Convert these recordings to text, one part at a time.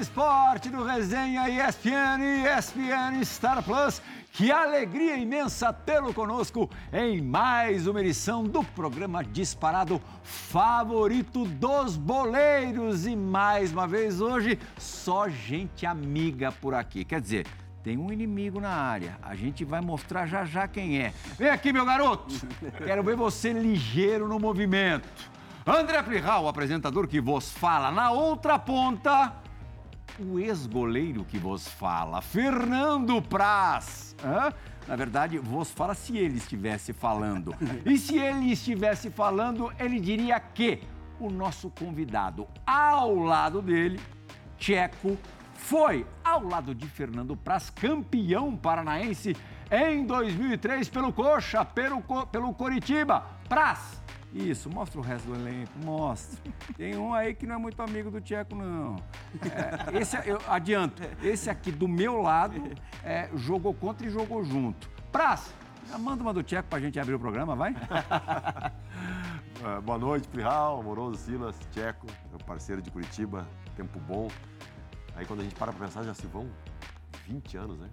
esporte do Resenha ESPN ESPN Star Plus. Que alegria imensa tê-lo conosco em mais uma edição do programa disparado favorito dos boleiros. E mais uma vez hoje, só gente amiga por aqui. Quer dizer, tem um inimigo na área. A gente vai mostrar já já quem é. Vem aqui, meu garoto. Quero ver você ligeiro no movimento. André Plihal, o apresentador que vos fala. Na outra ponta, o ex-goleiro que vos fala, Fernando Praz. Hã? Na verdade, vos fala se ele estivesse falando. E se ele estivesse falando, ele diria que o nosso convidado, ao lado dele, Tcheco, foi, ao lado de Fernando Praz, campeão paranaense em 2003 pelo Coxa, pelo, pelo Coritiba. Praz isso, mostra o resto do elenco, mostra. Tem um aí que não é muito amigo do Tcheco, não. É, esse, eu adianto, esse aqui do meu lado é, jogou contra e jogou junto. Praz, manda uma do Tcheco pra gente abrir o programa, vai? uh, boa noite, Plihal, Amoroso, Silas, Tcheco, meu parceiro de Curitiba, tempo bom. Aí quando a gente para pra pensar, já se vão 20 anos, né?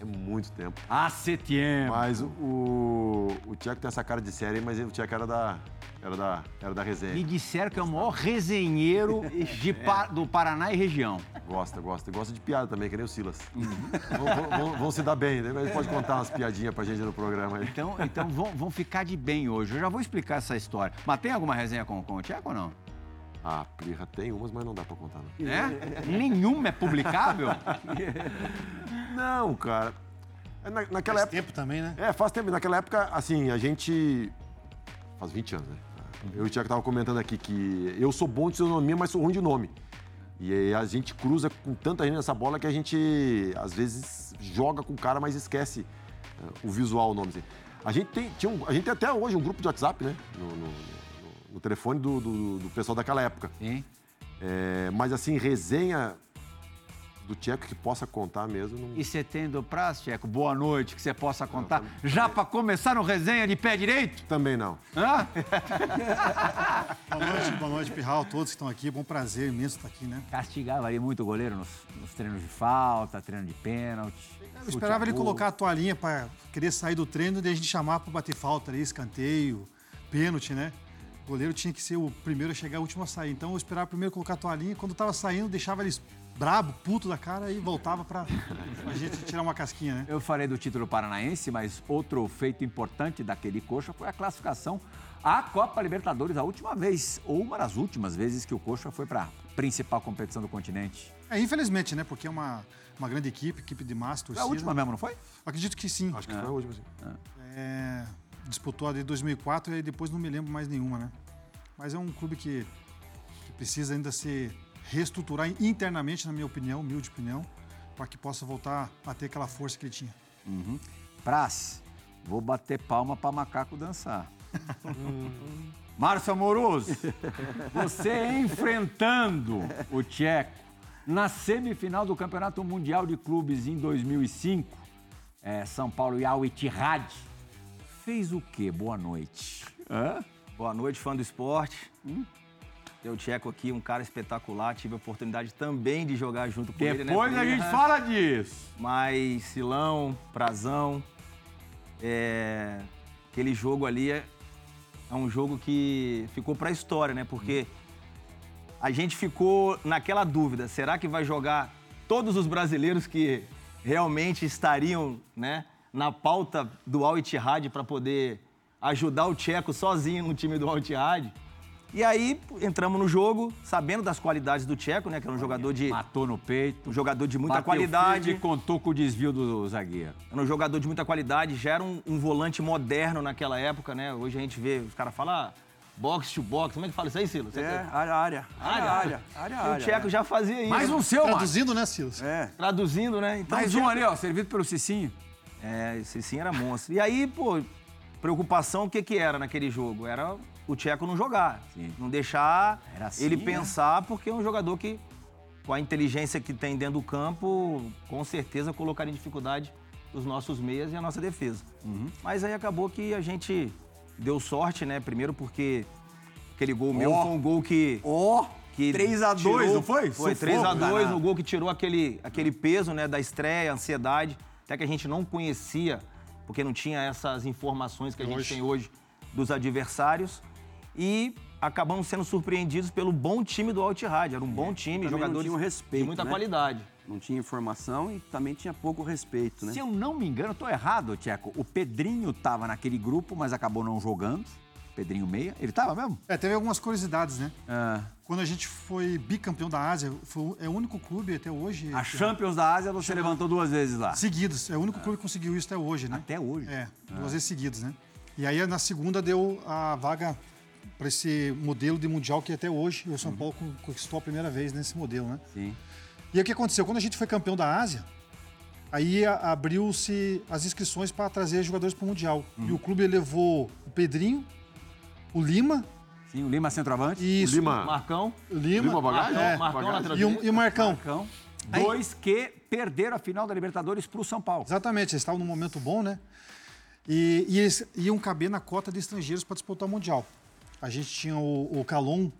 É muito tempo. Ah, tempo. Mas o, o, o Tcheco tem essa cara de série, mas o Tcheco era da, era da, era da resenha. Me disseram que é o maior resenheiro de, é. do Paraná e região. Gosta, gosta. Gosta de piada também, que nem o Silas. Uhum. vão, vão, vão, se dar bem, né? Mas pode contar umas piadinhas pra gente no programa aí. Então, então vão, vão ficar de bem hoje. Eu já vou explicar essa história. Mas tem alguma resenha com, com o Tcheco ou não? Ah, Plirra tem umas, mas não dá pra contar, não. É? Nenhuma é publicável? não, cara. É na, naquela faz época... tempo também, né? É, faz tempo. Naquela época, assim, a gente... Faz 20 anos, né? Eu e o Tiago tava comentando aqui que eu sou bom de sonomia, mas sou ruim de nome. E aí a gente cruza com tanta gente nessa bola que a gente, às vezes, joga com o cara, mas esquece uh, o visual, o nome. Assim. A gente tem, tinha um, a gente tem até hoje um grupo de WhatsApp, né? No, no, no telefone do, do, do, pessoal daquela época. Sim. É, mas assim, resenha do Tcheco que possa contar mesmo. Não... E você tem do prazo, Tcheco? Boa noite, que você possa contar. Não, também... Já para começar no resenha de pé direito? Também não. Hã? boa noite, boa noite, Pirral, todos que estão aqui. Bom prazer imenso estar aqui, né? Castigava aí muito o goleiro nos, nos treinos de falta, treino de pênalti. Eu esperava ele colocar a toalhinha para querer sair do treino e a gente chamar para bater falta ali, escanteio, pênalti, né? O goleiro tinha que ser o primeiro a chegar, o último a sair. Então eu esperava primeiro colocar a toalhinha, quando estava saindo, deixava eles brabo, puto da cara e voltava para a gente tirar uma casquinha, né? Eu falei do título paranaense, mas outro feito importante daquele coxa foi a classificação à Copa Libertadores, a última vez, ou uma das últimas vezes que o coxa foi para a principal competição do continente. É, infelizmente, né? Porque é uma, uma grande equipe, equipe de massa, torcida. Foi a última mesmo, não foi? Acredito que sim. Acho que é. foi a última, sim. É. é disputou a de 2004 e depois não me lembro mais nenhuma, né? Mas é um clube que, que precisa ainda se reestruturar internamente, na minha opinião, humilde opinião, para que possa voltar a ter aquela força que ele tinha. Uhum. Praz, vou bater palma para macaco dançar. Márcio Amoroso, você enfrentando o Tcheco na semifinal do Campeonato Mundial de Clubes em 2005, é, São Paulo e Al Ittihad, fez o quê? Boa noite. Hã? Boa noite, fã do esporte. Hum? Tem o Tcheco aqui, um cara espetacular. Tive a oportunidade também de jogar junto com Depois ele. Depois né? a gente fala disso. Mas Silão, Prazão, é... aquele jogo ali é... é um jogo que ficou para a história, né? Porque a gente ficou naquela dúvida: será que vai jogar todos os brasileiros que realmente estariam, né? Na pauta do Al Ittihad para poder ajudar o Tcheco sozinho no time do Al Ittihad. E aí entramos no jogo, sabendo das qualidades do Tcheco, né? Que era um jogador de. Matou no peito. Um jogador de muita qualidade. E contou com o desvio do zagueiro. Era um jogador de muita qualidade, já era um, um volante moderno naquela época, né? Hoje a gente vê, os caras falam. Ah, box to box, como é que fala isso aí, Silas? É, área, área. Área, área. área, área o Tcheco já fazia isso. Mais um seu, Traduzindo, né, Silas? É. Traduzindo, né? Então, Mais um ali, ó, servido pelo Cicinho. É, esse sim era monstro. E aí, pô, preocupação o que que era naquele jogo? Era o Tcheco não jogar, sim. não deixar assim, ele né? pensar, porque é um jogador que, com a inteligência que tem dentro do campo, com certeza colocaria em dificuldade os nossos meias e a nossa defesa. Uhum. Mas aí acabou que a gente deu sorte, né? Primeiro porque aquele gol oh. meu foi um gol que... Oh. que 3 a 2, tirou- não foi? Foi Sufoco 3 a 2 danado. no gol que tirou aquele, aquele peso né, da estreia, a ansiedade, até que a gente não conhecia, porque não tinha essas informações que a gente Hoje. tem hoje dos adversários. E acabamos sendo surpreendidos pelo bom time do Altirad. Era um bom time, também não jogadores tinha um respeito, de muita né? qualidade. Não tinha informação e também tinha pouco respeito, né? Se eu não me engano, eu tô errado, Tcheco. O Pedrinho tava naquele grupo, mas acabou não jogando. Pedrinho Meia. Ele tava mesmo? É, teve algumas curiosidades, né? Ah, Quando a gente foi bicampeão da Ásia, foi, o- é o único clube até hoje. a que- Champions da Ásia você levantou duas vezes lá. Seguidos. É o único clube que conseguiu isso até hoje, né? Até hoje. É, duas vezes seguidas, né? E aí na segunda deu a vaga para esse modelo de mundial que até hoje o São Paulo con- conquistou a primeira vez nesse modelo, né? Sim. E aí o que aconteceu? Quando a gente foi campeão da Ásia, aí abriu-se as inscrições para trazer jogadores para o mundial. E o clube levou o Pedrinho, o Lima Sim, o Lima centroavante. e O isso, Lima, Marcão, o Lima, Lima Bagagem? é, Marcão, Bagagem. lateral e, o, direito. e o Marcão. Marcão. Dois que perderam a final da Libertadores pro São Paulo. Exatamente, eles estavam num momento bom, né? E, e eles iam caber na cota de estrangeiros para disputar o Mundial. A gente tinha o, o Calon,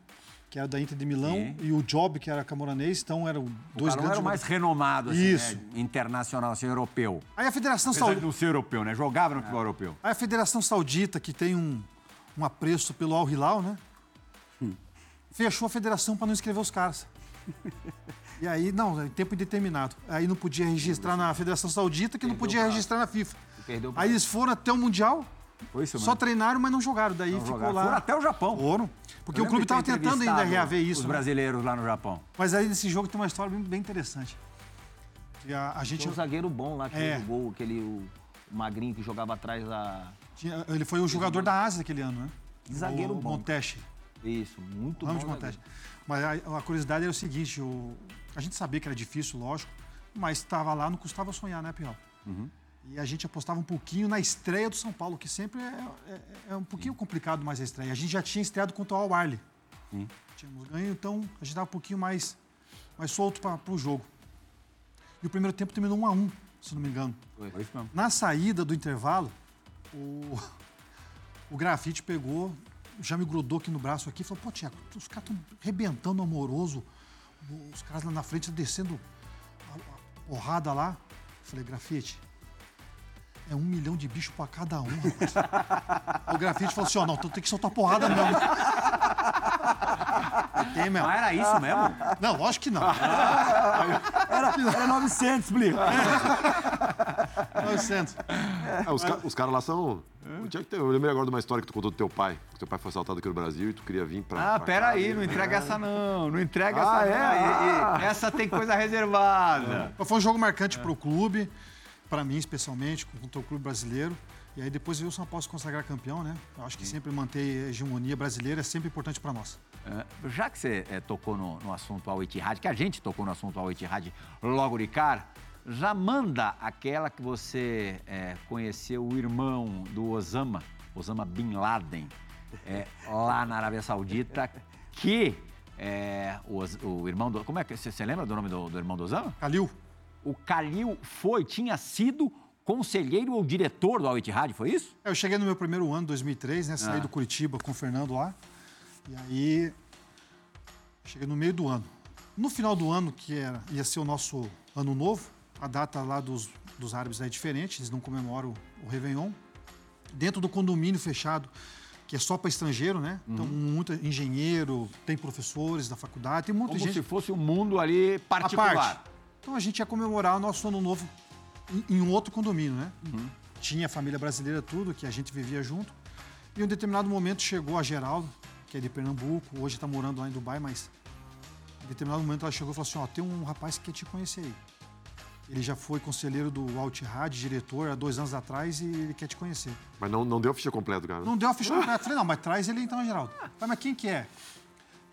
que era da Inter de Milão, Sim. e o Job, que era camoranês, então eram O dois Carol grandes era o mais renomado, assim, Isso. né? internacional, assim, europeu. Aí a Federação Saudita, não ser europeu, né? Jogava no futebol europeu. aí a Federação Saudita, que tem um, um apreço pelo Al Hilal, né? Fechou a federação para não inscrever os caras. E aí, não, em tempo indeterminado. Aí não podia registrar na Federação Saudita, que não podia registrar na FIFA. Perdeu Aí eles foram até o Mundial, Foi isso, só treinaram, mas não jogaram. Daí ficou jogaram. lá. Foram até o Japão. Foram. Porque o clube estava tentando ainda reaver isso. Os né? brasileiros lá no Japão. Mas aí nesse jogo tem uma história bem, bem interessante. E a, a gente. Tinha um zagueiro bom lá que É. gol, aquele o magrinho que jogava atrás da. Tinha- ele foi o jogador da Ásia aquele ano, né? Zagueiro o bom. Monteche. Isso, muito Ramos bom. de Monteche. Mas a, a curiosidade era o seguinte: o- a gente sabia que era difícil, lógico, mas estava lá, não custava sonhar, né, Pirral? Uhum. E a gente apostava um pouquinho na estreia do São Paulo, que sempre é, é- é um pouquinho complicado mais a estreia. A gente já tinha estreado contra o Al Arli. Tínhamos ganho, então a gente estava um pouquinho mais, mais solto para o jogo. E o primeiro tempo terminou 1 a 1 se não me engano. Foi isso mesmo. Na saída do intervalo, o, o grafite pegou, já me grudou aqui no braço aqui e falou, pô, Tiago, os caras estão rebentando amoroso, os caras lá na frente descendo a, a porrada lá. Falei, grafite, é um milhão de bicho pra cada um, rapaz. o grafite falou assim, ó, não, então tem que soltar porrada mesmo. Tem mesmo. Ah, era isso mesmo? Não, lógico que não. Era 900, Bli. 900. É, os, ca- os caras lá são. Eu, ter- eu lembrei agora de uma história que tu contou do teu pai. Que teu pai foi assaltado aqui no Brasil e tu queria vir pra. Ah, pra peraí, cá, não né? entrega essa não. Não entrega Ah, essa é? não. E- e- Essa tem coisa reservada. Foi um jogo marcante para o clube, para mim especialmente, contra o clube brasileiro. E aí depois veio o São Paulo se consagrar campeão, né? Eu acho que sempre manter a hegemonia brasileira é sempre importante para nós. É, Já que você é, tocou no, no assunto Al Ittihad, que a gente tocou no assunto Al Ittihad logo de cara, já manda aquela que você é, conheceu o irmão do Osama, Osama Bin Laden, é, lá na Arábia Saudita, que é, o, o irmão do... Como é que... Você você lembra do nome do, do irmão do Osama? Calil, O Khalil foi, tinha sido conselheiro ou diretor do Al Ittihad, foi isso? É, eu cheguei no meu primeiro ano, 2003, né? Saí Ah. do Curitiba com o Fernando lá. E aí, cheguei no meio do ano. No final do ano, que era, ia ser o nosso ano novo, a data lá dos, dos árabes é diferente, eles não comemoram o Réveillon. Dentro do condomínio fechado, que é só para estrangeiro, né? Então, muito engenheiro, tem professores da faculdade, tem muita Como gente. se fosse um mundo ali particular. parte. Então a gente ia comemorar o nosso ano novo em, em um outro condomínio, né? Tinha a família brasileira tudo, que a gente vivia junto. E em um determinado momento chegou a Geraldo, que é de Pernambuco, hoje está morando lá em Dubai, mas em determinado momento ela chegou e falou assim, ó, tem um rapaz que quer te conhecer aí. Ele já foi conselheiro do Altirad, diretor, há dois anos atrás, e ele quer te conhecer. Mas não, não deu ficha completa, cara. Não deu a ficha completa. Falei, não, mas traz ele então, Geraldo. Falei, mas quem que é?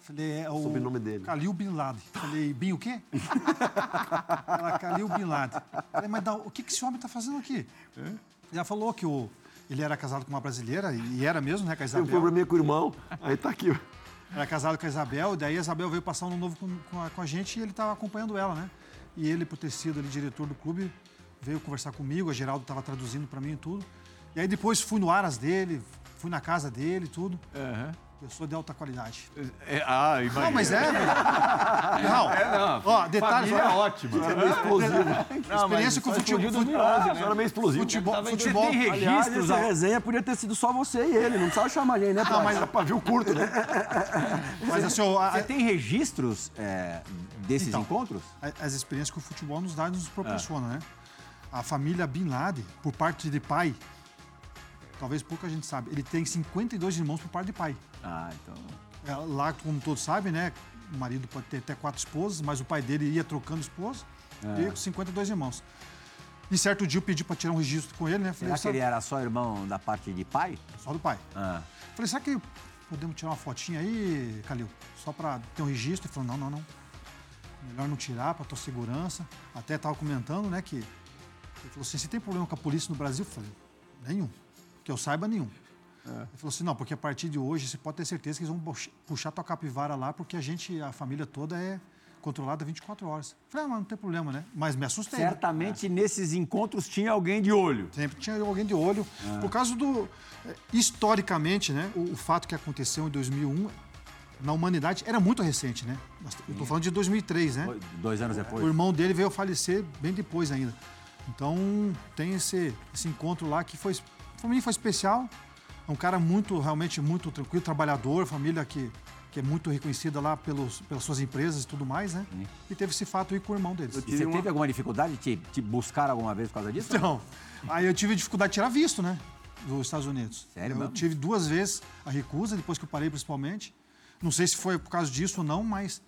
Falei, é o... Sobrenome dele. Khalil Bin Laden. Falei, Bin o quê? Ela, Khalil Bin Laden. Falei, mas o que, que esse homem tá fazendo aqui? Ela falou que o, ele era casado com uma brasileira, e era mesmo, né, com a Tem um Isabel. probleminha com o irmão, aí tá aqui. Era casado com a Isabel, daí a Isabel veio passar um novo com, com a, com a gente e ele estava acompanhando ela, né? E ele, por ter sido ali diretor do clube, veio conversar comigo, a Geraldo estava traduzindo para mim e tudo. E aí depois fui no Aras dele, fui na casa dele e tudo. Eu sou de alta qualidade. É, ah, imagina. Não, mas é, velho. Raul, É, não. ó, detalhe. Família é ótima. É meio explosivo. Experiência com futebol. explodiu fute- 2011, né? Você era meio explosivo. Futebol, futebol. Tem Aliás, registros. essa a- resenha podia ter sido só você e ele, não precisava chamar gente, né, Não, pai? mas, Era pavio curto, né? mas assim, ó, Você tem registros é, desses Então. encontros? as experiências que o futebol nos dá e nos proporciona, É. né? A família Bin Laden, por parte de pai, talvez pouca gente sabe, ele tem 52 irmãos por parte de pai. Ah, então. É, Lá, como todos sabem, né? O marido pode ter até quatro esposas, mas o pai dele ia trocando esposa É. e com 52 irmãos. E certo dia eu pedi para tirar um registro com ele, né? Falei, Será que "Sabe- ele era só irmão da parte de pai? Só do pai. Ah. Falei, será que podemos tirar uma fotinha aí, Calil? Só para ter um registro? Ele falou, não, não, não. Melhor não tirar para tua segurança. Até estava comentando, né, que... Ele falou assim, você tem problema com a polícia no Brasil? Eu falei, nenhum. Que eu saiba, nenhum. Ele falou assim, não, porque a partir de hoje você pode ter certeza que eles vão puxar- tua capivara lá, porque a gente, a família toda é controlada 24 horas. Falei, ah, mas não tem problema, né? Mas me assustei. né? Certamente nesses encontros tinha alguém de olho. Sempre tinha alguém de olho. Por causa do. eh, Historicamente, né? O, o fato que aconteceu em 2001 na humanidade era muito recente, né? Eu estou falando de 2003, né? Dois anos depois. O irmão dele veio falecer bem depois ainda. Então tem esse, esse encontro lá que foi. Para mim foi especial. É um cara muito, realmente muito tranquilo, trabalhador, família que, que é muito reconhecida lá pelos, pelas suas empresas e tudo mais, né? E teve esse fato aí com o irmão deles. E você teve alguma dificuldade de te, te buscar alguma vez por causa disso? Então, aí eu tive dificuldade de tirar visto, né? Dos Estados Unidos. Sério Eu mesmo? tive duas vezes a recusa, depois que eu parei principalmente. Não sei se foi por causa disso ou não, mas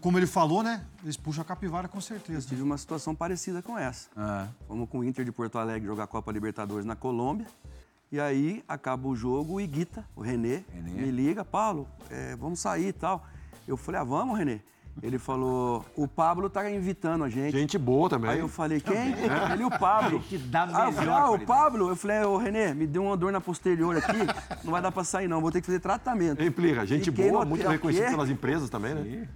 como, ele falou, né? Eles puxam a capivara com Eu certeza. tive uma situação parecida com essa. Ah. Fomos com o Inter de Porto Alegre jogar a Copa Libertadores na Colômbia. E aí acaba o jogo e Guita, o Renê, Renê. me liga, Paulo, é, vamos sair e tal. Eu falei, ah, vamos, Renê. Ele falou, o Pablo tá invitando a gente. Gente boa também. Aí eu falei, quem? Ele e o Pablo. Que dá Aí eu falei, melhor ah, o. Pablo? Eu falei, ô Renê, me deu uma dor na posterior aqui, não vai dar pra sair não, vou ter que fazer tratamento. Implica, gente boa, muito reconhecida pelas empresas também, né?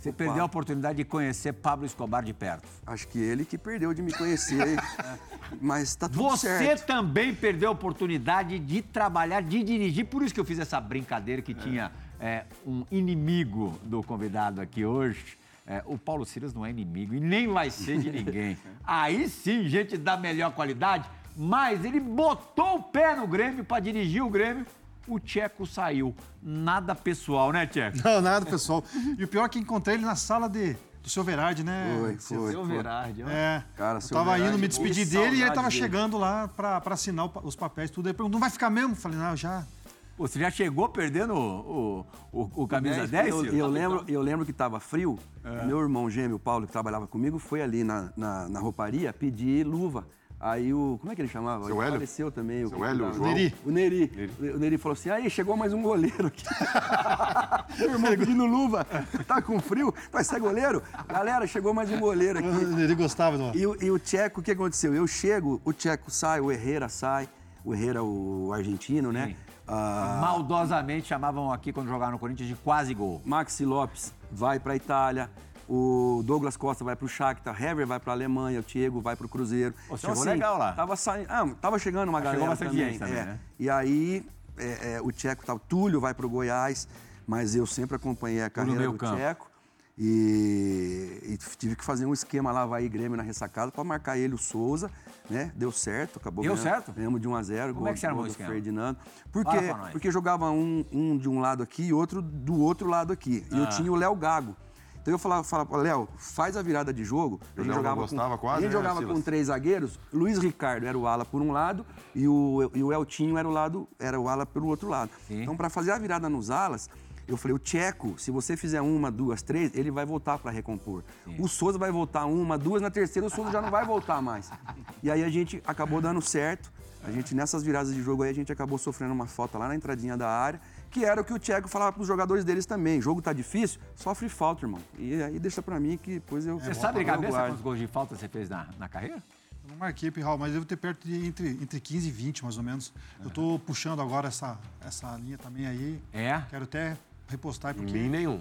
Você perdeu a oportunidade de conhecer Pablo Escobar de perto. Acho que ele que perdeu de me conhecer, mas tá tudo Você certo. também perdeu a oportunidade de trabalhar, de dirigir. Por isso que eu fiz essa brincadeira que tinha é, um inimigo do convidado aqui hoje. É, o Paulo Silas não é inimigo e nem vai ser de ninguém. Aí sim, gente da melhor qualidade, mas ele botou o pé no Grêmio para dirigir o Grêmio. O Tcheco saiu. Nada pessoal, né, Tcheco? Não, nada, pessoal. E o pior é que encontrei ele na sala de, do seu Verardi, né? Foi, foi. Seu. Verardi, ó. É, Cara, eu seu tava Verardi, indo me despedir dele e ele tava dele. chegando lá pra pra assinar os papéis tudo. Ele perguntou, não vai ficar mesmo? Falei, não, já. Pô, Você já chegou perdendo o, o, o- camisa 10? Eu, eu lembro, eu lembro que estava frio. É. Meu irmão gêmeo, Paulo, que trabalhava comigo, foi ali na, na, na rouparia pedir luva. Aí o. Como é que ele chamava? Seu ele Hélio? faleceu também. Seu o, Hélio, o? Neri. O Neri. O Neri falou assim: aí chegou mais um goleiro aqui. Meu irmão pedindo luva. Tá com frio? Vai ser goleiro? Galera, chegou mais um goleiro aqui. Ele gostava do. E, o- e o Tcheco, o que aconteceu? Eu chego, o Tcheco sai, o Herrera sai. O Herrera, o argentino, né? Sim. Ah, Maldosamente chamavam aqui quando jogavam no Corinthians de quase gol. Maxi Lopes vai para a Itália, o Douglas Costa vai para o Shakhtar, Hever vai para a Alemanha, o Diego vai para o Cruzeiro. Então, assim, legal lá. Tava saindo, ah, tava chegando uma Chegou galera também. também, é. né? E aí é, é, o Tcheco tava, Túlio vai para o Goiás, mas eu sempre acompanhei a carreira do campo. Tcheco. E, e tive que fazer um esquema lá, vai Grêmio na ressacada, para marcar ele, o Souza, né? Deu certo, acabou Deu ganhando. certo? Ganhamos de 1 a 0 Como é que você armou gol o do esquema? Ferdinando. Porque, porque jogava um, um de um lado aqui e outro do outro lado aqui. E eu Ah. tinha o Léo Gago. Então eu falava, falava Léo, faz a virada de jogo. A O gente Léo jogava, gostava com, quase, a gente né, jogava Silas? com três zagueiros. Luiz Ricardo era o ala por um lado e o, e o Eltinho era o, lado, era o ala pelo outro lado. Sim. Então, para fazer a virada nos alas, eu falei, o Tcheco, se você fizer uma, duas, três, ele vai voltar para recompor. O Souza vai voltar uma, duas, na terceira o Souza já não vai voltar mais. E aí a gente acabou dando certo. A gente, nessas viradas de jogo aí, a gente acabou sofrendo uma falta lá na entradinha da área, que era o que o Tcheco falava para os jogadores deles também. jogo tá difícil, sofre falta, irmão. E aí deixa para mim que depois eu. Você sabe de cabeça quantos gols de falta você fez na, na carreira? Eu não marquei, Pirral, mas devo ter perto de entre, entre 15 e 20, mais ou menos. Eu tô puxando agora essa, essa linha também aí. É? Quero até repostar, Em porque mim, nenhum.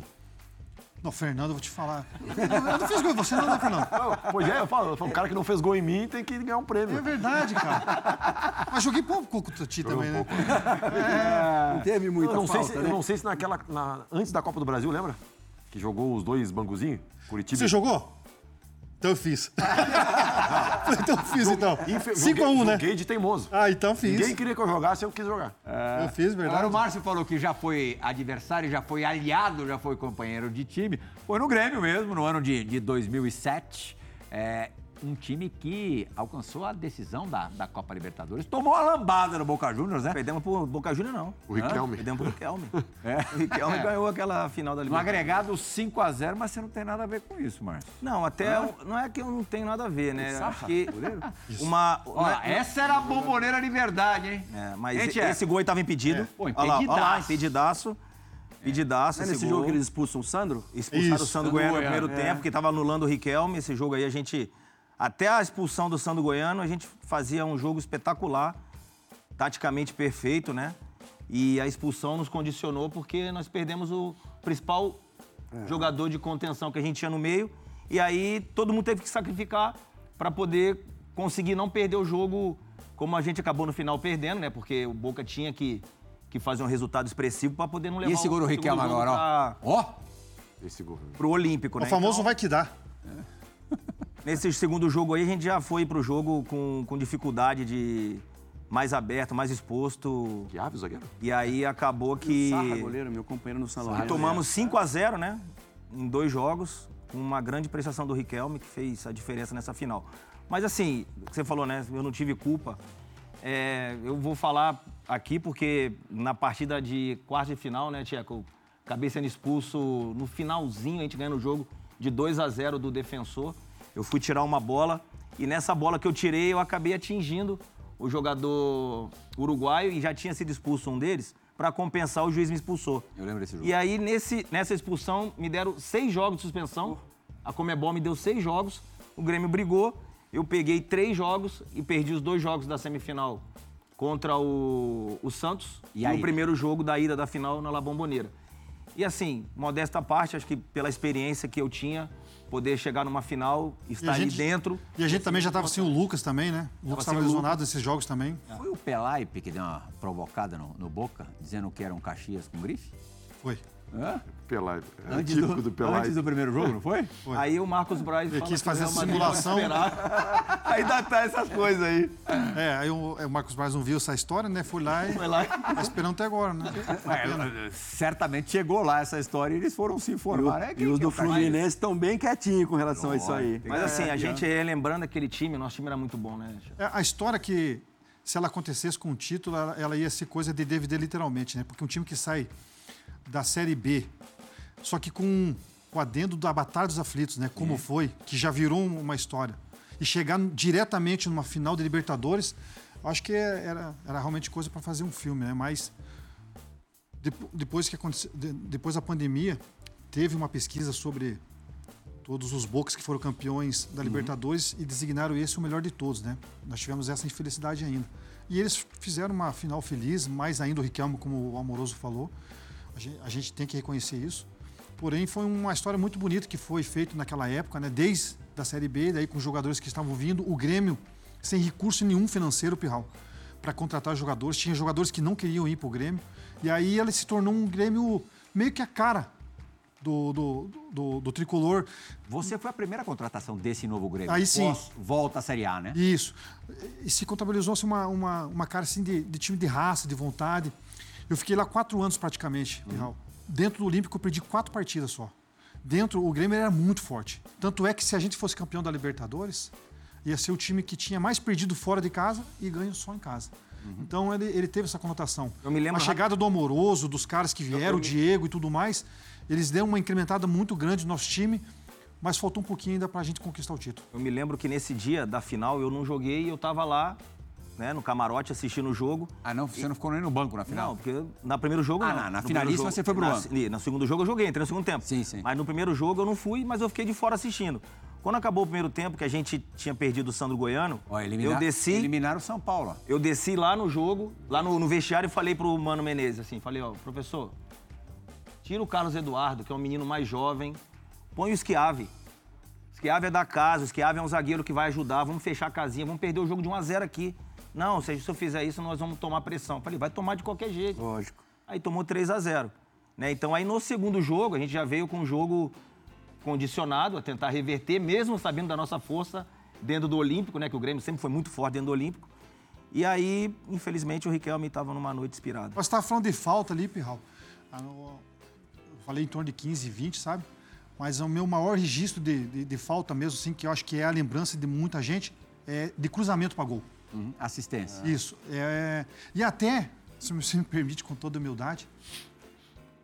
Não, Fernando, eu vou te falar. Eu não fiz gol em você, não, né, Fernando? Pois é, eu falo, eu falo, o cara que não fez gol em mim tem que ganhar um prêmio. É verdade, cara. Mas joguei pouco contra o Ti também, né? Não teve muita Eu não, sei se, né? eu não sei se naquela. na- antes da Copa do Brasil, lembra? Que jogou os dois banguzinhos? Curitiba. Você jogou? Então eu fiz. então eu fiz, então. Infe- 5x1, joguei- né? Joguei de teimoso. Ah, então fiz. Ninguém queria que eu jogasse, eu quis jogar. Eu fiz, Agora verdade. o Márcio falou que já foi adversário, já foi aliado, já foi companheiro de time. Foi no Grêmio mesmo, no ano de, de 2007. É, um time que alcançou a decisão da, da Copa Libertadores. Tomou a lambada no Boca Juniors, né? Perdemos pro Boca Juniors, não. O Riquelme. Perdemos pro Riquelme. O Riquelme ganhou aquela final da No Libertadores. agregado 5 a 0 mas você não tem nada a ver com isso, Márcio. Não, até não é que eu não tenho nada a ver, né? Acho que uma Olha, é- essa era a bomboneira de verdade, hein? É, mas Hein, Tcheco? esse gol estava impedido. Pô, Olha lá, olha lá, impedidaço. Não é esse nesse gol. jogo que eles expulsam o Sandro? Expulsaram Isso, o Sandro Goiano no primeiro é. tempo, que estava anulando o Riquelme. Esse jogo aí a gente. Até a expulsão do Sandro Goiano, a gente fazia um jogo espetacular, taticamente perfeito, né? E a expulsão nos condicionou porque nós perdemos o principal jogador de contenção que a gente tinha no meio. E aí todo mundo teve que sacrificar para poder conseguir não perder o jogo como a gente acabou no final perdendo, né? Porque o Boca tinha que, que fazer um resultado expressivo para poder não levar E esse gol do o Riquelme jogo agora, pra- ó. Ó, Esse gol. pro Olímpico, né? O famoso Então, vai que dá. Nesse segundo jogo aí, a gente já foi pro jogo com, com dificuldade de mais aberto, mais exposto. Que ave, zagueiro? E aí acabou que Sarra, goleiro, meu companheiro no salão. que tomamos 5 a 0 né? Em dois jogos, com uma grande prestação do Riquelme, que fez a diferença nessa final. Mas assim, você falou, né? Eu não tive culpa. É, eu vou falar aqui porque na partida de quarta de final, né, Tcheco? Acabei sendo expulso no finalzinho, a gente ganhando o jogo de 2 a 0 do defensor. Eu fui tirar uma bola e nessa bola que eu tirei, eu acabei atingindo o jogador uruguaio e já tinha sido expulso um deles. Para compensar, o juiz me expulsou. Eu lembro desse jogo. E aí, nesse, nessa expulsão, me deram seis jogos de suspensão. A Comebol me deu seis jogos. O Grêmio brigou. Eu peguei três jogos e perdi os dois jogos da semifinal contra o, o Santos E o primeiro jogo da ida da final na La Bombonera. E assim, modesta parte, acho que pela experiência que eu tinha, poder chegar numa final, estar ali dentro. E a gente também já tava sem o Lucas também, né? O Lucas estava lesionado nesses jogos também. Foi o Pelaipe que deu uma provocada no, no Boca, dizendo que era um Caxias com grife? Foi. Hã? É Antes típico do, do, antes do primeiro jogo, não foi? Foi. Aí o Marcos Braz Ele fala quis o fazer essa pode simulação. aí dá tá essas coisas aí. É, aí o, é, o Marcos Braz não viu essa história, né? Foi lá e Foi lá. tá esperando até agora, né? É, certamente chegou lá essa história e eles foram se informar. É E os que é do o Caxias? Fluminense estão bem quietinhos com relação a isso aí. Mas assim, a gente é, lembrando aquele time, nosso time era muito bom, né? É, A história que, se ela acontecesse com o título, ela ia ser coisa de DVD literalmente, né? Porque um time que sai da Série B, só que com, com adendo da Batalha dos Aflitos, né? Como foi, que já virou um- uma história. E chegar diretamente numa final de Libertadores, acho que é- era, era realmente coisa para fazer um filme, né? Mas depo- depois que aconteceu, de- depois da pandemia, teve uma pesquisa sobre todos os Bocas que foram campeões da Libertadores e designaram esse o melhor de todos, né? Nós tivemos essa infelicidade ainda. E eles fizeram uma final feliz, mais ainda o Riquelme, como o Amoroso falou. A gente, a gente tem que reconhecer isso. Porém, foi uma história muito bonita que foi feita naquela época, né? Desde da Série B, daí com jogadores que estavam vindo, o Grêmio sem recurso nenhum financeiro, Pirral, para contratar jogadores. Tinha jogadores que não queriam ir para o Grêmio. E aí ele se tornou um Grêmio meio que a cara do, do, do, do tricolor. Você foi a primeira contratação desse novo Grêmio. Aí sim. Pós volta à Série A, né? Isso. E se contabilizou-se uma, uma, uma cara assim de, de time de raça, de vontade. Eu fiquei lá quatro anos praticamente, Pirral. Dentro do Olímpico eu perdi quatro partidas só. Dentro, o Grêmio era muito forte. Tanto é que se a gente fosse campeão da Libertadores, ia ser o time que tinha mais perdido fora de casa e ganho só em casa. Então ele, ele teve essa conotação. Eu me lembro A chegada do Amoroso, dos caras que vieram, o Diego e tudo mais, eles deram uma incrementada muito grande no nosso time, mas faltou um pouquinho ainda para a gente conquistar o título. Eu me lembro que nesse dia da final eu não joguei e eu tava lá, né, no camarote assistindo o jogo. Ah, não, você não ficou nem no banco na final? Não, porque na primeiro jogo Ah, não. na- na finalíssima você foi pro na, banco. e No segundo jogo eu joguei, entrei no segundo tempo. Sim, sim. Mas no primeiro jogo eu não fui, mas eu fiquei de fora assistindo. Quando acabou o primeiro tempo, que a gente tinha perdido o Sandro Goiano, Ó, eliminar- eu desci, Eliminaram o São Paulo. eu desci lá no jogo, lá no, no vestiário e falei pro Mano Menezes assim, falei, ó, professor, tira o Carlos Eduardo, que é um menino mais jovem, põe o Schiave. O Schiave é da casa, o Schiave é um zagueiro que vai ajudar, vamos fechar a casinha, vamos perder o jogo de 1 a 0 aqui. Não, se eu fizer isso, nós vamos tomar pressão. Falei, vai tomar de qualquer jeito. Lógico. Aí tomou 3 a 0 né? Então aí no segundo jogo, a gente já veio com um jogo condicionado a tentar reverter, mesmo sabendo da nossa força dentro do Olímpico, né? Que o Grêmio sempre foi muito forte dentro do Olímpico. E aí, infelizmente, o Riquelme estava numa noite inspirada. Você estava falando de falta ali, Pirral. Ah, Eu falei em torno de 15, 20, sabe? Mas o meu maior registro de, de, de falta mesmo, assim, que eu acho que é a lembrança de muita gente, é de cruzamento para gol. Uhum, Assistência. Isso. É, e até, se você me permite, com toda humildade,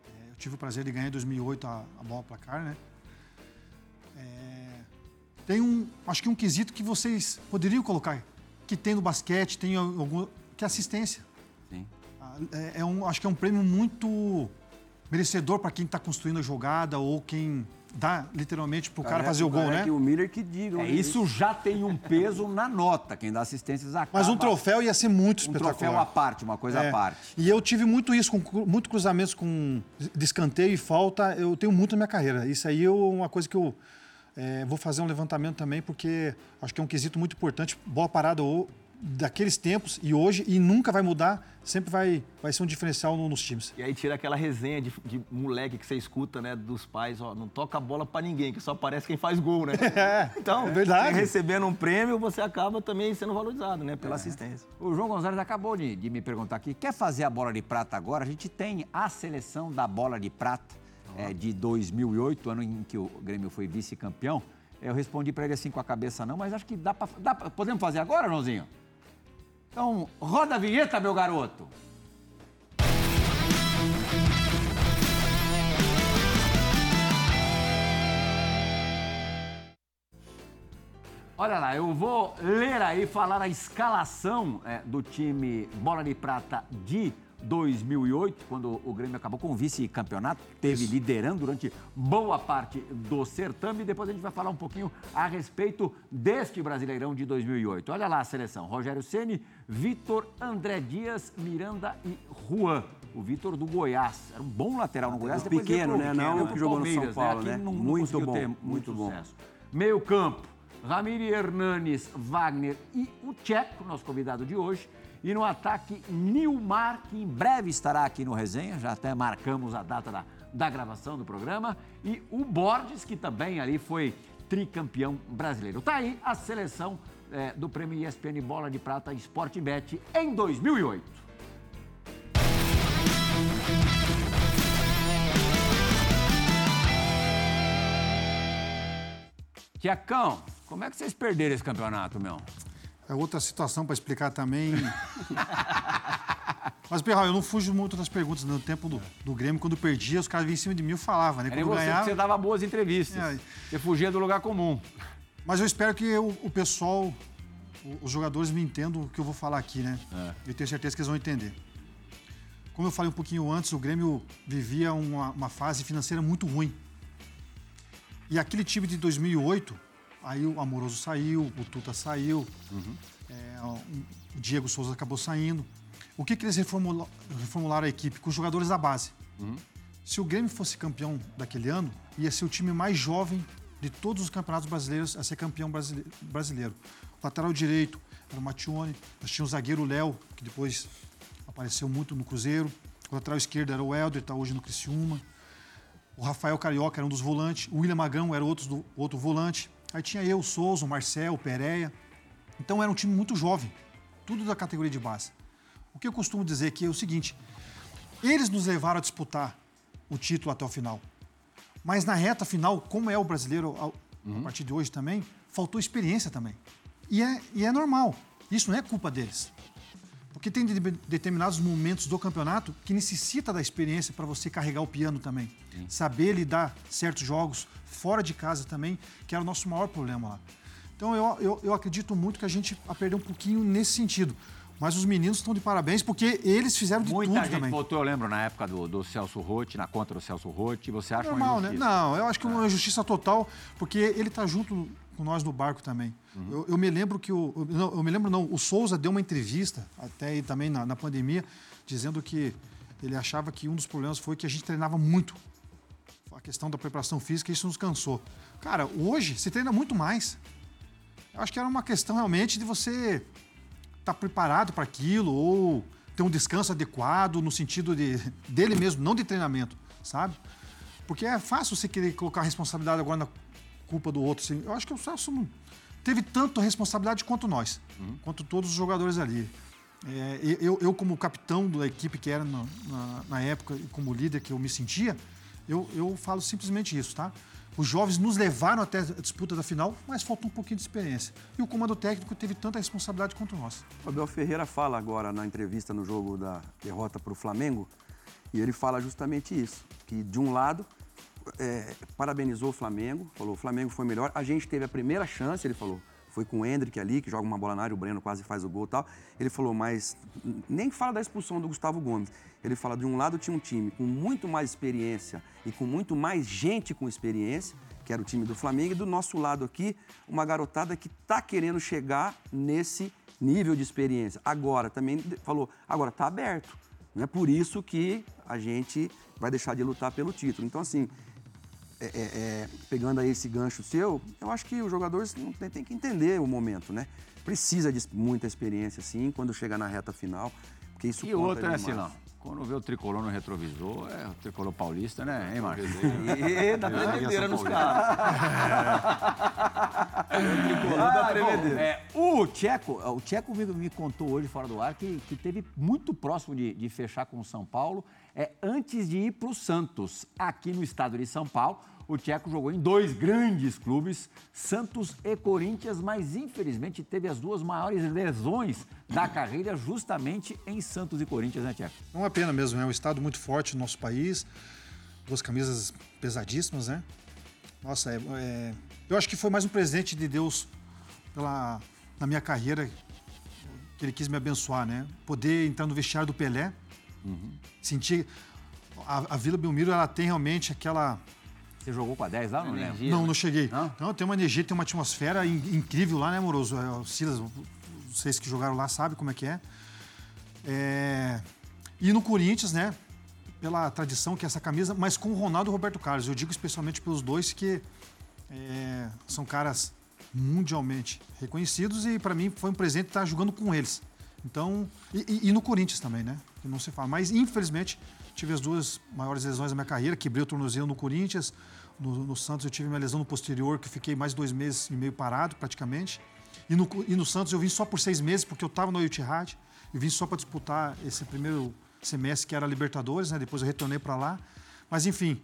é, eu tive o prazer de ganhar em 2008 a, a bola placar, né? É, tem um, acho que um quesito que vocês poderiam colocar, que tem no basquete, tem algum, que é assistência. Sim. É, é um, acho que é um prêmio muito merecedor para quem está construindo a jogada ou quem dá literalmente para o cara fazer o gol, né? Que o Miller que diga. É, isso já tem um peso na nota. Quem dá assistências acaba. Mas um troféu ia ser muito Um espetacular. troféu à parte, uma coisa É. à parte. E eu tive muito isso, com muito cruzamentos com de escanteio e falta. Eu tenho muito na minha carreira. Isso aí é uma coisa que eu é, vou fazer um levantamento também, porque acho que é um quesito muito importante. Bola parada ou, daqueles tempos e hoje, e nunca vai mudar, sempre vai, vai ser um diferencial no- nos times. E aí tira aquela resenha de, de moleque que você escuta, né, dos pais, ó, não toca a bola pra ninguém, que só aparece quem faz gol, né? então, é verdade. recebendo um prêmio, você acaba também sendo valorizado, né, pela assistência. O João Gonzalez acabou de, de me perguntar aqui, quer fazer a bola de prata agora? A gente tem a seleção da bola de prata é, de 2008, ano em que o Grêmio foi vice-campeão. Eu respondi para ele assim com a cabeça não, mas acho que dá para... Dá pra- podemos fazer agora, Joãozinho? Então, roda a vinheta, meu garoto. Olha lá, eu vou ler aí, falar a escalação é, do time Bola de Prata de 2008, quando o Grêmio acabou com o vice-campeonato, teve liderando durante boa parte do certame. Depois a gente vai falar um pouquinho a respeito deste Brasileirão de 2008. Olha lá a seleção: Rogério Ceni, Vitor, André Dias, Miranda e Juan. O Vitor do Goiás. Era um bom lateral no Goiás. depois pequeno, né? Não veio o pro que jogou no São Palmeiras, Paulo, Aqui né? não- não Muito conseguiu bom, muito muito bom. sucesso. Meio campo, Ramiro Hernanes, Wagner e o Tcheco, nosso convidado de hoje. E no ataque, Nilmar, que em breve estará aqui no Resenha, já até marcamos a data da, da gravação do programa. E o Borges, que também ali foi tricampeão brasileiro. Tá aí a seleção eh, do Prêmio ESPN Bola de Prata Sport Bet em 2008. Tiacão, como é que vocês perderam esse campeonato, meu? É outra situação para explicar também. Mas, Perral, eu não fujo muito das perguntas. No tempo do, do Grêmio, quando perdia, os caras vinham em cima de mim e falavam, né? Era Quando você, ganhava. você dava boas entrevistas. É. Você fugia do lugar comum. Mas eu espero que o, o pessoal, os jogadores me entendam o que eu vou falar aqui, né? É. Eu tenho certeza que eles vão entender. Como eu falei um pouquinho antes, o Grêmio vivia uma, uma fase financeira muito ruim. E aquele time de 2008, aí o Amoroso saiu, o Tuta saiu, é, o Diego Souza acabou saindo. O que, que eles reformula- reformularam a equipe? Com os jogadores da base. Se o Grêmio fosse campeão daquele ano, ia ser o time mais jovem de todos os campeonatos brasileiros a ser campeão brasile- brasileiro. O lateral direito era o Mattione, nós tínhamos o zagueiro Léo, que depois apareceu muito no Cruzeiro. O lateral esquerdo era o Helder, está hoje no Criciúma. O Rafael Carioca era um dos volantes. O William Magão era outro, outro volante. Aí tinha eu, o Souza, o Marcel, o Pereira. Então era um time muito jovem, tudo da categoria de base. O que eu costumo dizer aqui é o seguinte: eles nos levaram a disputar o título até o final. Mas na reta final, como é o brasileiro a partir de hoje também, faltou experiência também. E é, e é normal. Isso não é culpa deles. Porque tem de- determinados momentos do campeonato que necessita da experiência para você carregar o piano também. Saber lidar certos jogos fora de casa também, que era o nosso maior problema lá. Então eu, eu, eu acredito muito que a gente a perder um pouquinho nesse sentido. Mas os meninos estão de parabéns porque eles fizeram de Muita tudo gente também. votou, eu lembro, na época do, do Celso Rotti, na contra do Celso Rotti. Você acha Normal, uma né? injustiça? Não, eu acho que é uma injustiça total, porque ele tá junto com nós no barco também. Eu, eu me lembro que o. Não, eu me lembro, não, o Souza deu uma entrevista, até aí também na, na pandemia, dizendo que ele achava que um dos problemas foi que a gente treinava muito. a questão da preparação física, isso nos cansou. Cara, hoje se treina muito mais. Eu acho que era uma questão realmente de você estar preparado para aquilo ou ter um descanso adequado no sentido de, dele mesmo, não de treinamento, sabe? Porque é fácil você querer colocar a responsabilidade agora na culpa do outro. Assim. Eu acho que o Celso não teve tanta responsabilidade quanto nós, quanto todos os jogadores ali. É, eu, eu, como capitão da equipe que era na, na, na época e como líder que eu me sentia, eu, eu falo simplesmente isso, tá? Os jovens nos levaram até a disputa da final, mas faltou um pouquinho de experiência. E o comando técnico teve tanta responsabilidade quanto nós. O Abel Ferreira fala agora na entrevista no jogo da derrota para o Flamengo, e ele fala justamente isso, que de um lado é, parabenizou o Flamengo, falou o Flamengo foi melhor, a gente teve a primeira chance, ele falou, foi com o Hendrick ali, que joga uma bola na área, o Breno quase faz o gol e tal. Ele falou, mas nem fala da expulsão do Gustavo Gomes. Ele fala, de um lado tinha um time com muito mais experiência e com muito mais gente com experiência, que era o time do Flamengo, e do nosso lado aqui, uma garotada que está querendo chegar nesse nível de experiência. Agora, também falou, agora está aberto. Não é por isso que a gente vai deixar de lutar pelo título. Então, assim, é, é, é, pegando aí esse gancho seu, eu acho que os jogadores têm, têm que entender o momento, né? Precisa de muita experiência, sim, quando chega na reta final, porque isso E conta outra, né. Silão? Quando vê o tricolor no retrovisor, é o tricolor paulista, né, hein, Marcos? E dá tremedeira nos caras. Ah, bom, é, o Tcheco, o Tcheco me, me contou hoje fora do ar que, que teve muito próximo de, de fechar com o São Paulo é, antes de ir para o Santos. Aqui no estado de São Paulo, o Tcheco jogou em dois grandes clubes, Santos e Corinthians, mas infelizmente teve as duas maiores lesões da carreira justamente em Santos e Corinthians, né, Tcheco? É uma pena mesmo, é um estado muito forte no nosso país, duas camisas pesadíssimas, né? Nossa, é, é- eu acho que foi mais um presente de Deus pela, na minha carreira, que Ele quis me abençoar, né? Poder entrar no vestiário do Pelé, sentir... A, a Vila Belmiro, ela tem realmente aquela... Você jogou com a 10 lá, não lembro? Energia. Não, não cheguei. Não? Não, tem uma energia, tem uma atmosfera in- incrível lá, né, Moroso? É, O Silas, vocês que jogaram lá sabem como é que é. É, E no Corinthians, né? Pela tradição que é essa camisa, mas com o Ronaldo e o Roberto Carlos. Eu digo especialmente pelos dois que é, são caras mundialmente reconhecidos e para mim foi um presente estar jogando com eles. Então, e, e- e no Corinthians também, né? Que não se fala. Mas infelizmente tive as duas maiores lesões da minha carreira. Quebrei o tornozelo no Corinthians, no, no Santos eu tive minha lesão no posterior que fiquei mais dois meses e meio parado praticamente. E no, e no Santos eu vim só por seis meses porque eu estava no Utihad. Eu vim só para disputar esse primeiro semestre que era Libertadores, né? Depois eu retornei para lá. Mas enfim,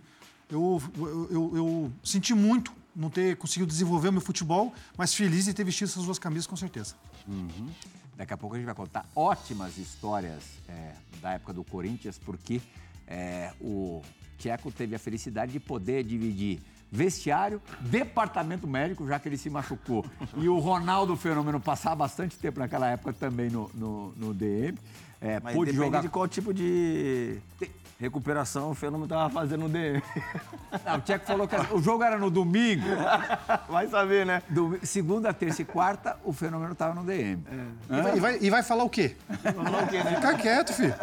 eu, eu, eu- eu senti muito não ter conseguido desenvolver o meu futebol, mas feliz de ter vestido essas duas camisas com certeza. Daqui a pouco a gente vai contar ótimas histórias é, da época do Corinthians, porque é, o Tcheco teve a felicidade de poder dividir vestiário, departamento médico, já que ele se machucou. E o Ronaldo Fenômeno passar bastante tempo naquela época também no, no, no DM. É, Mas pôde depende jogar. de qual tipo de recuperação o Fenômeno tava fazendo no DM. Não, o Tcheco falou que o jogo era no domingo. Vai saber, né? Segunda, terça e quarta, o Fenômeno estava no DM. E vai, e vai- e vai falar o quê? Fica quieto, filho.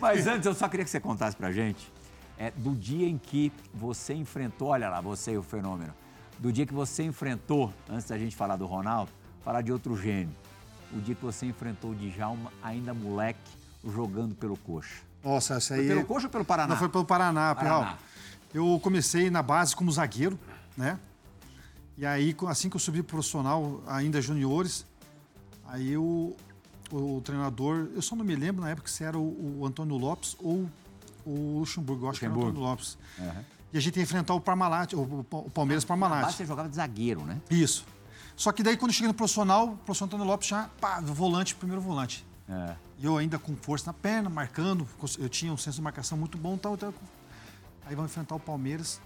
Mas antes, eu só queria que você contasse pra gente é, do dia em que você enfrentou, olha lá, você e o fenômeno, do dia que você enfrentou, antes da gente falar do Ronaldo, falar de outro gênio, o dia que você enfrentou o Djalma, ainda moleque, jogando pelo coxa. Nossa, essa Foi aí. pelo coxa ou pelo Paraná? Não, foi pelo Paraná, Paraná. Pirral. Eu comecei na base como zagueiro, né? E aí, assim que eu subi pro profissional, ainda juniores, aí o, o treinador, eu só não me lembro na época se era o, o Antônio Lopes ou o Luxemburgo, eu acho que era o Luxemburgo. Antônio Lopes. E a gente ia enfrentar o Parmalat, o, o, o Palmeiras Na Parmalat. base você jogava de zagueiro, né? Isso. Só que daí, quando eu cheguei no profissional, o professor Antônio Lopes já, pá, volante, primeiro volante. É. E eu ainda com força na perna, marcando. Eu tinha um senso de marcação muito bom. Então, então, aí vamos enfrentar o Palmeiras.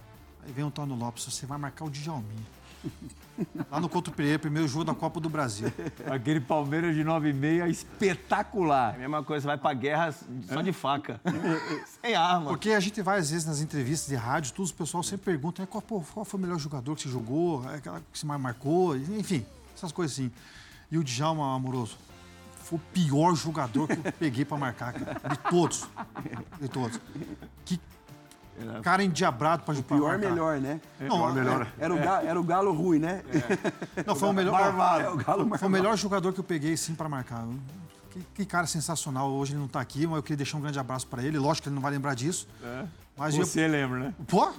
Aí vem o Antônio Lopes. Você vai marcar o Djalminha. Lá no Couto Pereira, primeiro jogo da Copa do Brasil. Aquele Palmeiras de 9 e meia espetacular. É a mesma coisa, você vai pra guerra só de faca. Sem arma. Porque a gente vai, às vezes, nas entrevistas de rádio, tudo, o pessoal sempre pergunta né, qual, qual foi o melhor jogador que você jogou, é aquela que você mais marcou, enfim, essas coisas assim. E o Djalma Amoroso foi o pior jogador que eu peguei pra marcar, cara, de todos. De todos. Que Cara endiabrado pra O pra pior marcar. melhor, né? Não, é, melhor. Era o, ga- era o galo ruim, né? não, foi o melhor. É, o galo Foi o melhor jogador que eu peguei, sim, para marcar. Que, que cara sensacional. Hoje ele não tá aqui, mas eu queria deixar um grande abraço para ele. Lógico que ele não vai lembrar disso. Mas ia, Você lembra, né? pô,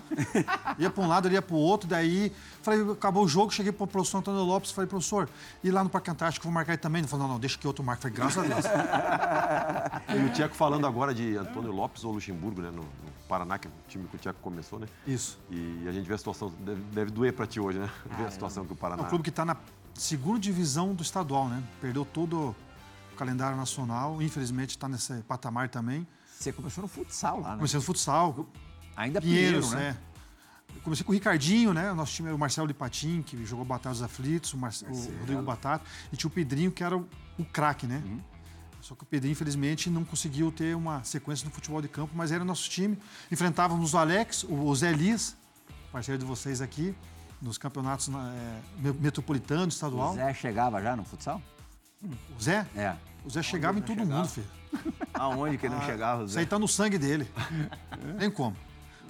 ia para um lado, ele ia para o outro. Daí, falei, acabou o jogo, cheguei para o professor Antônio Lopes, falei, professor, e lá no Parque Antártico, vou marcar ele também. Ele falou, não, não, deixa que outro marque. Falei, graças a Deus. E o Tcheco falando agora de Antônio Lopes ou Luxemburgo, né? No, no Paraná, que é o time que o Tcheco começou, né? Isso. E a gente vê a situação, deve, deve doer pra ti hoje, né? Ver a situação que o É Paraná. um clube que está na segunda divisão do estadual, né? Perdeu todo o calendário nacional. Infelizmente está nesse patamar também. Você começou no futsal lá, né? Comecei no futsal, Ainda Pinheiro, Pinheiros, né? né? Comecei com o Ricardinho, né? O nosso time era o Marcelo Lipatim, que jogou Batalha dos Aflitos, o, Marce- o Rodrigo Batata, e tinha o Pedrinho, que era o, o craque, né? Uhum. Só que o Pedrinho, infelizmente, não conseguiu ter uma sequência no futebol de campo, mas era o nosso time. Enfrentávamos o Alex, o Zé Lias, parceiro de vocês aqui, nos campeonatos na, é, me- metropolitano, estadual. O Zé chegava já no futsal? O Zé? É. O Zé chegava em todo mundo, filho. Aonde que ele não chegava, Isso Zé? aí tá no sangue dele. Tem como.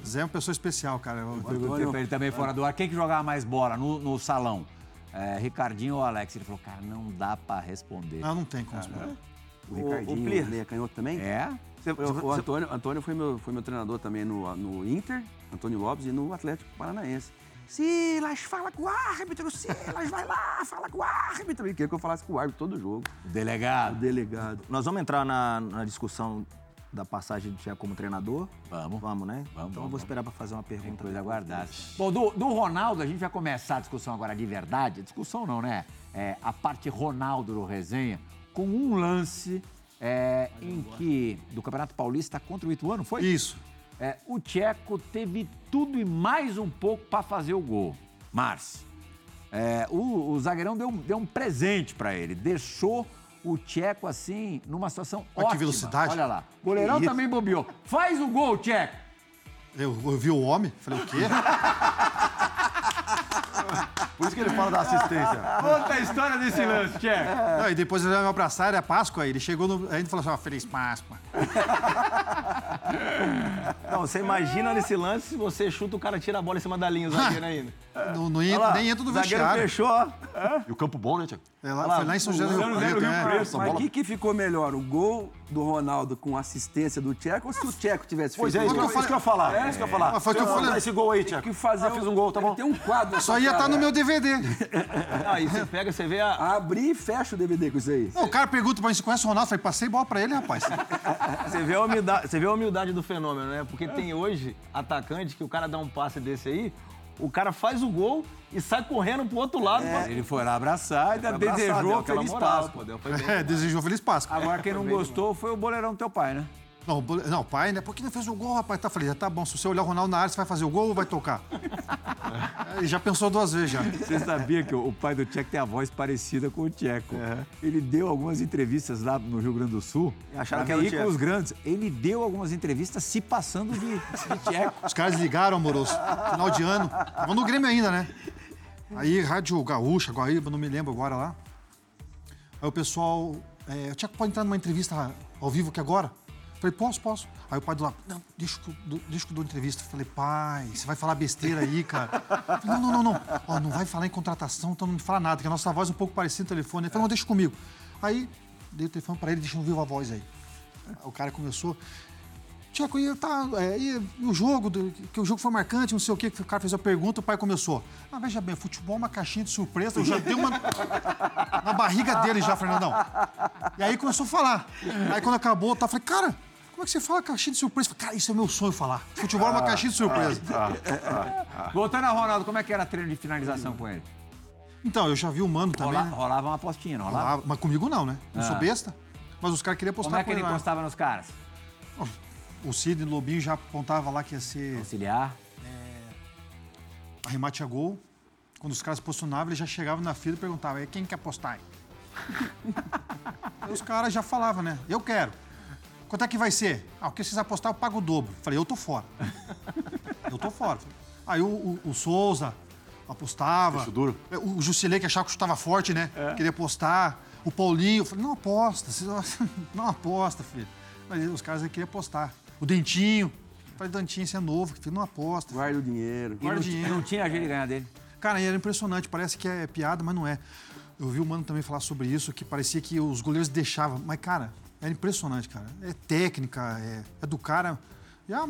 O Zé é uma pessoa especial, cara. Eu- Perguntei pra ele também fora do ar, quem que jogava mais bola no, no salão? É, Ricardinho ou Alex? Ele falou, cara, não dá pra responder. Não, não tem como. responder. O O- Ricardinho, o o Plir. Leia Canhoto também? É? Eu- o Antônio, Antônio foi, meu, foi meu treinador também no, no Inter, Antônio Lopes, e no Atlético Paranaense. Silas, fala com o árbitro, Silas, vai lá, fala com o árbitro. Ele queria que eu falasse com o árbitro todo jogo. O O delegado. delegado. Nós vamos entrar na, na discussão da passagem de Tcheco como treinador? Vamos. Vamos, né? Vamos, então eu vou esperar para fazer uma pergunta. Coisa aguardada. Bom, do, do Ronaldo, a gente vai começar a discussão agora de verdade. Discussão não, né? É, a parte Ronaldo do resenha, com um lance é, em que, do Campeonato Paulista contra o Ituano, foi? Isso. É, o Tcheco teve tudo e mais um pouco para fazer o gol. Márcio. É, o, o zagueirão deu, deu um presente para ele. Deixou o Tcheco assim, numa situação Olha que ótima. velocidade. Olha lá. O goleirão Isso. também bobeou. Faz o gol, Tcheco. Eu, eu vi o homem, falei, o quê? Por isso que ele fala da assistência. Conta a história desse lance, Tcheco. Não, e depois ele vai me abraçar, era Páscoa, ele chegou no. Aí ele falou assim: ó, Feliz Páscoa. Não, você imagina nesse lance se você chuta, o cara tira a bola em cima da linha, o zagueiro ainda. Não, não entra, nem entra no o zagueiro vestiário. fechou, ó. E o campo bom, né, Tiago? É lá, foi lá em São José do Rio Preto, Rio? Preto. Essa Mas o bola- que, que ficou melhor? O gol do Ronaldo com assistência do Tcheco ou se o Tcheco tivesse Pois feito é, isso o que eu, gol? isso que eu ia falar. É isso que eu ia falar. Mas foi o que eu Você falei. Esse gol aí, Tiago. que fazer Ah, fiz um gol, tá bom? Tem um quadro. Só ia estar no meu DVD. Aí você pega, você vê a. Abrir e fecha o DVD com isso aí. Não, o cara pergunta pra mim se conhece o Ronaldo. Eu falei, passei bola pra ele, rapaz. Você vê a humildade, você vê a humildade do fenômeno, né? Porque tem hoje atacante que o cara dá um passe desse aí, o cara faz o gol e sai correndo pro outro lado. pra- Ele foi lá abraçar e ainda Abraçar, deu desejou feliz Páscoa. É, desejou Feliz Páscoa. Agora, quem não gostou foi o boleirão do teu pai, né? Não, o bole- não, pai, né? Por que não fez o gol, rapaz? Tá, falei, já tá bom. Se você olhar o Ronaldo na área, você vai fazer o gol ou vai tocar? Ele já pensou duas vezes já. Você sabia que o pai do Tcheco tem a voz parecida com o Tcheco. Ele deu algumas entrevistas lá no Rio Grande do Sul. Acharam que era o veículos Tcheco. grandes. Ele deu algumas entrevistas se passando de, de Tcheco. Os caras ligaram, amoroso. Final de ano. Tava no Grêmio ainda, né? Aí, Rádio Gaúcha, Guaíba, não me lembro agora lá. Aí o pessoal. É, o Tcheco pode entrar numa entrevista ao vivo aqui agora? Falei, posso, posso. Aí o pai do lado, não, deixa que eu, deixa que eu dou entrevista. Falei, pai, você vai falar besteira aí, cara. Falei, não, não, não, não. Ó, não vai falar em contratação, então não me fala nada, que a nossa voz é um pouco parecida no telefone. Ele falou, não, deixa comigo. Aí, dei o telefone pra ele, deixa no vivo a voz. Aí o cara começou. Tcheco, e, tá, é, e o jogo, do- que o jogo foi marcante, não sei o quê, que o cara fez a pergunta, o pai começou. Ah, veja bem, futebol é uma caixinha de surpresa, eu já dei uma na barriga dele já, Fernandão. E aí começou a falar. Aí quando acabou, tá, eu falei, cara, como é que você fala caixinha de surpresa? Eu falei, cara, isso é meu sonho falar. Futebol é uma caixinha de surpresa. Voltando a Ronaldo, como é que era treino de finalização com ele? Então, eu já vi o Mano também, Rola- né? rolava uma apostinha, não rolava? Rolava, Mas comigo não, né? Não sou Ah. besta. Mas os caras queriam Como postar é que ele lá. encostava nos caras? O Sidney Lobinho já apontava lá que ia ser Auxiliar. arremate a gol. Quando os caras posicionavam, ele já chegava na fila e perguntava, "E quem quer apostar os caras já falavam, né? Eu quero. Quanto é que vai ser? Ah, o que vocês apostar, eu pago o dobro. Falei, eu tô fora. Eu tô fora. Aí o, o- o Souza apostava. Peixe duro. É, O Jusilei, que achava que chutava forte, né? Queria apostar. O Paulinho, eu falei, não aposta. não- Não aposta, filho. Mas os caras aí queriam apostar. O Dentinho. Falei, Dantinho, você é novo, filho, não aposta. Guarda o dinheiro. Guarda não, dinheiro. não tinha jeito de ganhar dele. Cara, e era impressionante, parece que é piada, mas não é. Eu vi o Mano também falar sobre isso, que parecia que os goleiros deixavam. Mas, cara, era impressionante, cara. É técnica, é, é do cara. Já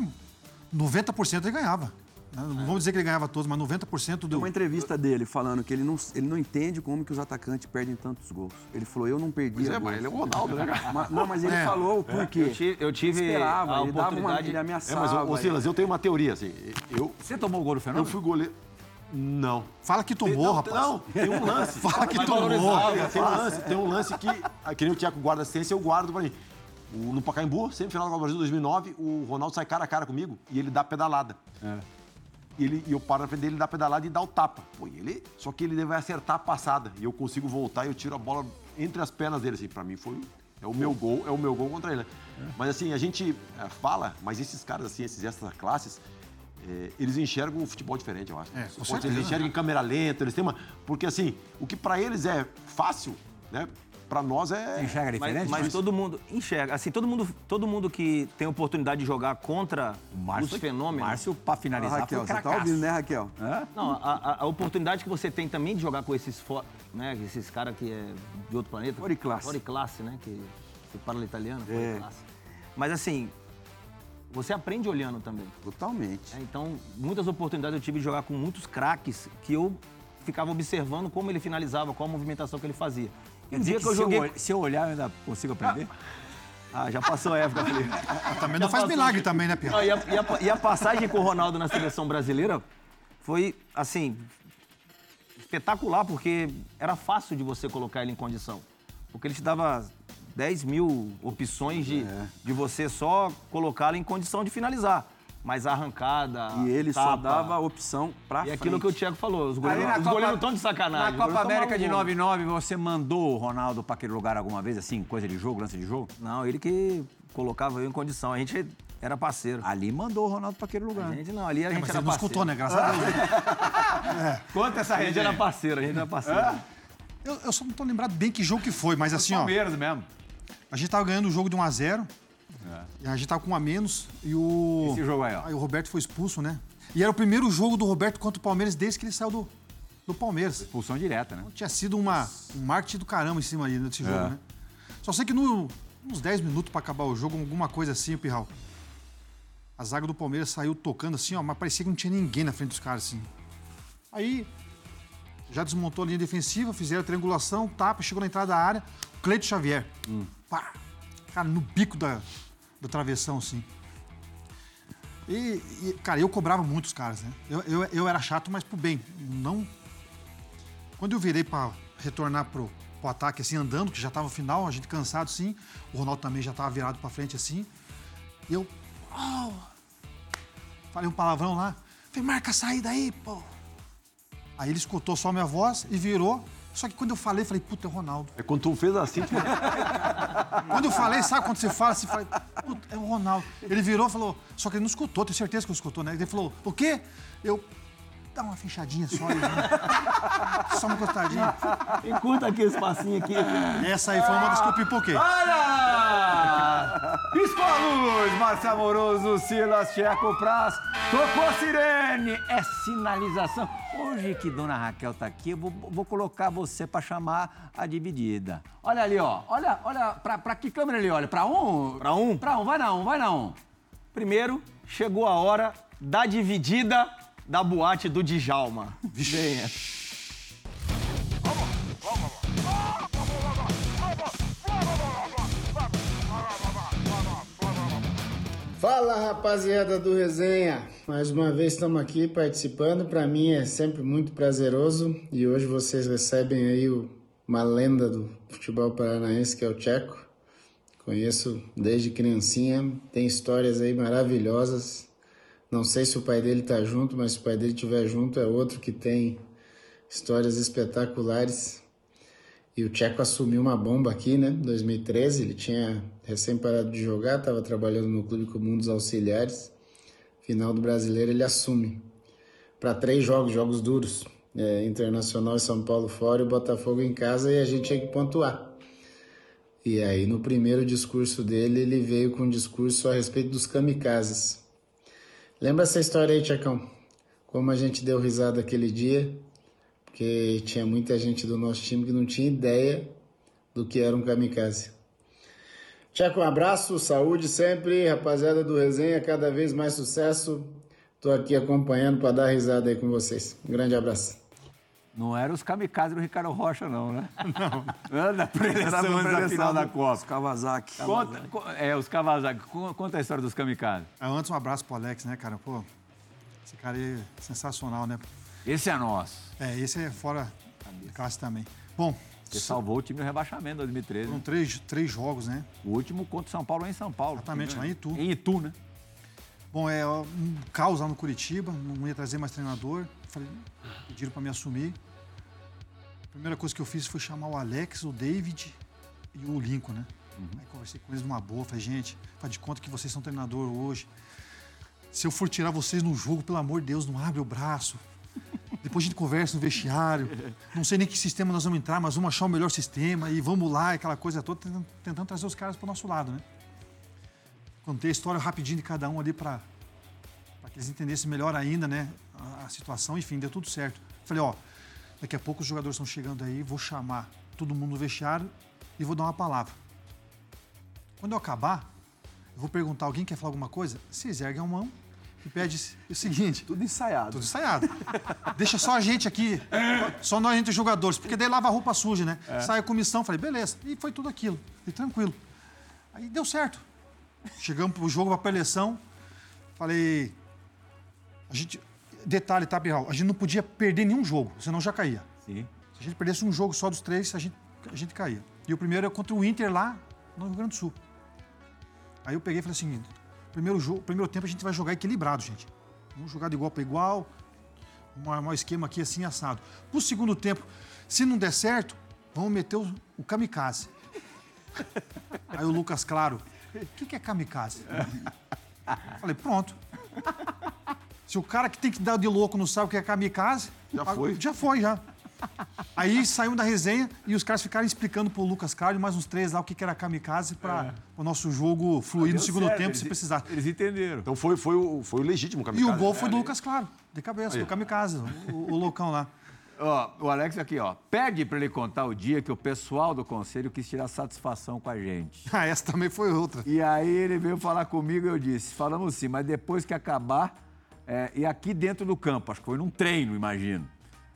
90% ele ganhava. Não vamos dizer que ele ganhava todos, mas 90% Tem do. uma entrevista dele falando que ele não, ele não entende como que os atacantes perdem tantos gols. Ele falou, eu não perdia Pois é, gols. mas ele é o Ronaldo, né, cara? Mas- não, mas ele É. falou o porquê. Eu tive, eu tive esperava, a ele dava uma, oportunidade... ele É, ameaçava. mas, ô, Silas, eu tenho uma teoria, assim. Eu, Você tomou o gol do eu Fenômeno? fui goleiro. Não. Fala que tomou, não, rapaz. Não, tem um lance. Fala que tomou. Tem um lance, tem um lance que, ah, que nem o Tiago guarda assistência, eu guardo pra mim. O- no Pacaembu, sempre final da Copa do Brasil 2009, o Ronaldo sai cara a cara comigo e ele dá pedalada. E, ele, e eu paro na frente dele, ele dá pedalada e dá o tapa. Pô, ele, só que ele vai acertar a passada. E eu consigo voltar e eu tiro a bola entre as pernas dele. Assim, pra mim foi. É o meu gol, é o meu gol contra ele. né? Mas assim, a gente é, fala, mas esses caras, assim, esses extras classes, é, eles enxergam o futebol diferente, eu acho. É, Eles enxergam em câmera lenta, eles têm uma. Porque assim, o que pra eles é fácil, né? Pra nós Você é. enxerga diferente? Mas, mas todo mundo enxerga. Assim, todo mundo, todo mundo que tem oportunidade de jogar contra Márcio os fenômenos. Márcio, pra Ah, finalizar, Raquel, foi você tá ouvindo, né, Raquel? Hã? Não, a, a- a oportunidade que você tem também de jogar com esses, fo- né, esses caras que é de outro planeta. Fora classe. Fora classe, né? Que se fala italiano, fora É. classe. Mas assim, você aprende olhando também. Totalmente. né? Então, muitas oportunidades eu tive de jogar com muitos craques que eu ficava observando como ele finalizava, qual a movimentação que ele fazia. Quer dizer dia que que eu se eu joguei. Se eu olhar, eu ainda consigo aprender? Ah, já passou a época, Felipe. Também não faz milagre também, né, Pierre? Não, e, a, e a- e a passagem com o Ronaldo na seleção brasileira foi, assim, espetacular, porque era fácil de você colocar ele em condição. Porque ele te dava 10 mil opções de, de você só colocá-lo em condição de finalizar. Mas a arrancada. E ele só tapa, dava opção pra E frente. aquilo que o Thiago falou, os goleiros, os Copa- goleiros estão de sacanagem. Na Copa América de tomaram um gol. 99, você mandou o Ronaldo pra aquele lugar alguma vez, assim, coisa de jogo, lance de jogo? Não, ele que colocava eu em condição. A gente era parceiro. Ali mandou o Ronaldo pra aquele lugar. A gente não, ali a gente Mas era ele não parceiro. escutou, né? Graças a Deus. Conta essa A gente era parceiro, a gente era parceiro. Eu, eu só não tô lembrado bem que jogo que foi, mas assim, ó. Palmeiras mesmo. A gente tava ganhando o jogo de 1x0. E a gente tava com um a menos. E o. Esse jogo aí, ó. Aí o Roberto foi expulso, né? E era o primeiro jogo do Roberto contra o Palmeiras desde que ele saiu do, do Palmeiras. Expulsão direta, né? Tinha sido uma, um marketing do caramba em cima ali desse jogo, É. né? Só sei que no, uns 10 minutos pra acabar o jogo, alguma coisa assim, o Pirral. A zaga do Palmeiras saiu tocando assim, ó, mas parecia que não tinha ninguém na frente dos caras, assim. Aí, já desmontou a linha defensiva, fizeram a triangulação, tapa, chegou na entrada da área. Cleito Xavier. Pá! Cara, no bico da, da travessão, assim. E, e, cara, eu cobrava muito os caras, né? Eu, eu, eu era chato, mas pro bem. Não. Quando eu virei pra retornar pro, pro ataque, assim, andando, que já tava no final, a gente cansado, assim. O Ronaldo também já tava virado pra frente, assim. Eu. "Au!" Falei um palavrão lá. Falei, marca a saída aí, pô. Aí ele escutou só minha voz e virou. Só que quando eu falei, falei, puta, é o Ronaldo. É quando tu fez assim, tu... Quando eu falei, sabe quando você fala assim, falei, puta, é o Ronaldo. Ele virou e falou, só que ele não escutou, tenho certeza que não escutou, né? Ele falou, o quê? Eu, dá uma fechadinha só aí, né? Só uma encostadinha. Encurta aqui esse passinho aqui. Essa aí foi uma das que eu pipoquei. Olha! Piscou a luz, Márcio Amoroso, Silas Tcheco Praz. Tocou a sirene. É sinalização. Hoje que Dona Raquel tá aqui, eu vou, vou colocar você pra chamar a dividida. Olha ali, ó. Olha, olha, pra, pra que câmera ele olha? Pra um? Pra um? Pra um, vai na um, vai na um. Primeiro, chegou a hora da dividida da boate do Djalma. Venha. Fala rapaziada do Resenha! Mais uma vez estamos aqui participando. Para mim é sempre muito prazeroso e hoje vocês recebem aí o- uma lenda do futebol paranaense que é o Tcheco. Conheço desde criancinha, tem histórias aí maravilhosas. Não sei se o pai dele tá junto, mas se o pai dele estiver junto é outro que tem histórias espetaculares. E o Tcheco assumiu uma bomba aqui, né? Em 2013, ele tinha recém parado de jogar, estava trabalhando no Clube Comum dos Auxiliares. Final do Brasileiro ele assume para três jogos, jogos duros, é, Internacional e São Paulo fora e o Botafogo em casa e a gente tinha que pontuar. E aí no primeiro discurso dele ele veio com um discurso a respeito dos kamikazes. Lembra essa história aí, Tchacão? Como a gente deu risada aquele dia, porque tinha muita gente do nosso time que não tinha ideia do que era um kamikaze. Tchaco, um abraço, saúde sempre, rapaziada do Resenha, cada vez mais sucesso. Tô aqui acompanhando para dar risada aí com vocês. Um grande abraço. Não era os kamikazes do Ricardo Rocha, não, né? Não. Era da preleção da preleção final da Copa. Kawasaki. Conta, co- é, os Kawasaki. Con- Conta a história dos kamikazes. Ah, Antes, um abraço pro Alex, né, cara? Pô, esse cara aí é sensacional, né? Esse é nosso. É, esse é fora de classe também. Bom, Você salvou o time do rebaixamento em 2013. foram três, três jogos, né? O último contra o São Paulo é em São Paulo. Exatamente, lá em Itu. Em Itu, né? Bom, é um caos lá no Curitiba, não ia trazer mais treinador. Falei, pediram para me assumir. A primeira coisa que eu fiz foi chamar o Alex, o David e o Lincoln, né? Aí conversei com eles numa boa, falei, gente, faz de conta que vocês são treinador hoje. Se eu for tirar vocês no jogo, pelo amor de Deus, não abre o braço. Depois a gente conversa no vestiário. Não sei nem que sistema nós vamos entrar, mas vamos achar o melhor sistema e vamos lá, aquela coisa toda, tentando, tentando trazer os caras para o nosso lado, né? Contei a história rapidinho de cada um ali para que eles entendessem melhor ainda, né, a, a situação. Enfim, deu tudo certo. Falei, ó, daqui a pouco os jogadores estão chegando aí, vou chamar todo mundo no vestiário e vou dar uma palavra. Quando eu acabar, eu vou perguntar, alguém quer falar alguma coisa? Vocês erguem a mão e pede o seguinte, Tudo ensaiado. tudo ensaiado. Deixa só a gente aqui, só nós entre os jogadores, porque daí lava a roupa suja, né? Sai a comissão, falei, beleza. E foi tudo aquilo. E tranquilo. Aí deu certo. Chegamos pro jogo, pra eleição. Falei. A gente. Detalhe, tá, Birral? A gente não podia perder nenhum jogo, senão já caía. Sim. Se a gente perdesse um jogo só dos três, a gente, a gente caía. E o primeiro é contra o Inter lá no Rio Grande do Sul. Aí eu peguei e falei assim: primeiro, jogo, primeiro tempo a gente vai jogar equilibrado, gente. Vamos jogar de igual para igual, um, um esquema aqui assim assado. Pro segundo tempo, se não der certo, vamos meter o, o kamikaze. Aí o Lucas Claro, o que, que é kamikaze? Falei, pronto. Se o cara que tem que dar de louco não sabe o que é kamikaze, Já foi. Já foi, já. Aí saímos da resenha e os caras ficaram explicando pro Lucas Claro e mais uns três lá o que que era kamikaze para o nosso jogo fluir no Deu segundo certo, tempo eles- se precisar. Eles entenderam. Então foi, foi, o, foi o legítimo E kamikaze. o gol foi do Lucas Claro, de cabeça, do kamikaze, o, o loucão lá. Ó, o Alex aqui, ó. Pede pra ele contar o dia que o pessoal do conselho quis tirar satisfação com a gente. Ah, essa também foi outra. E aí ele veio falar comigo e eu disse, falamos sim, mas depois que acabar, é, e aqui dentro do campo, acho que foi num treino, imagino.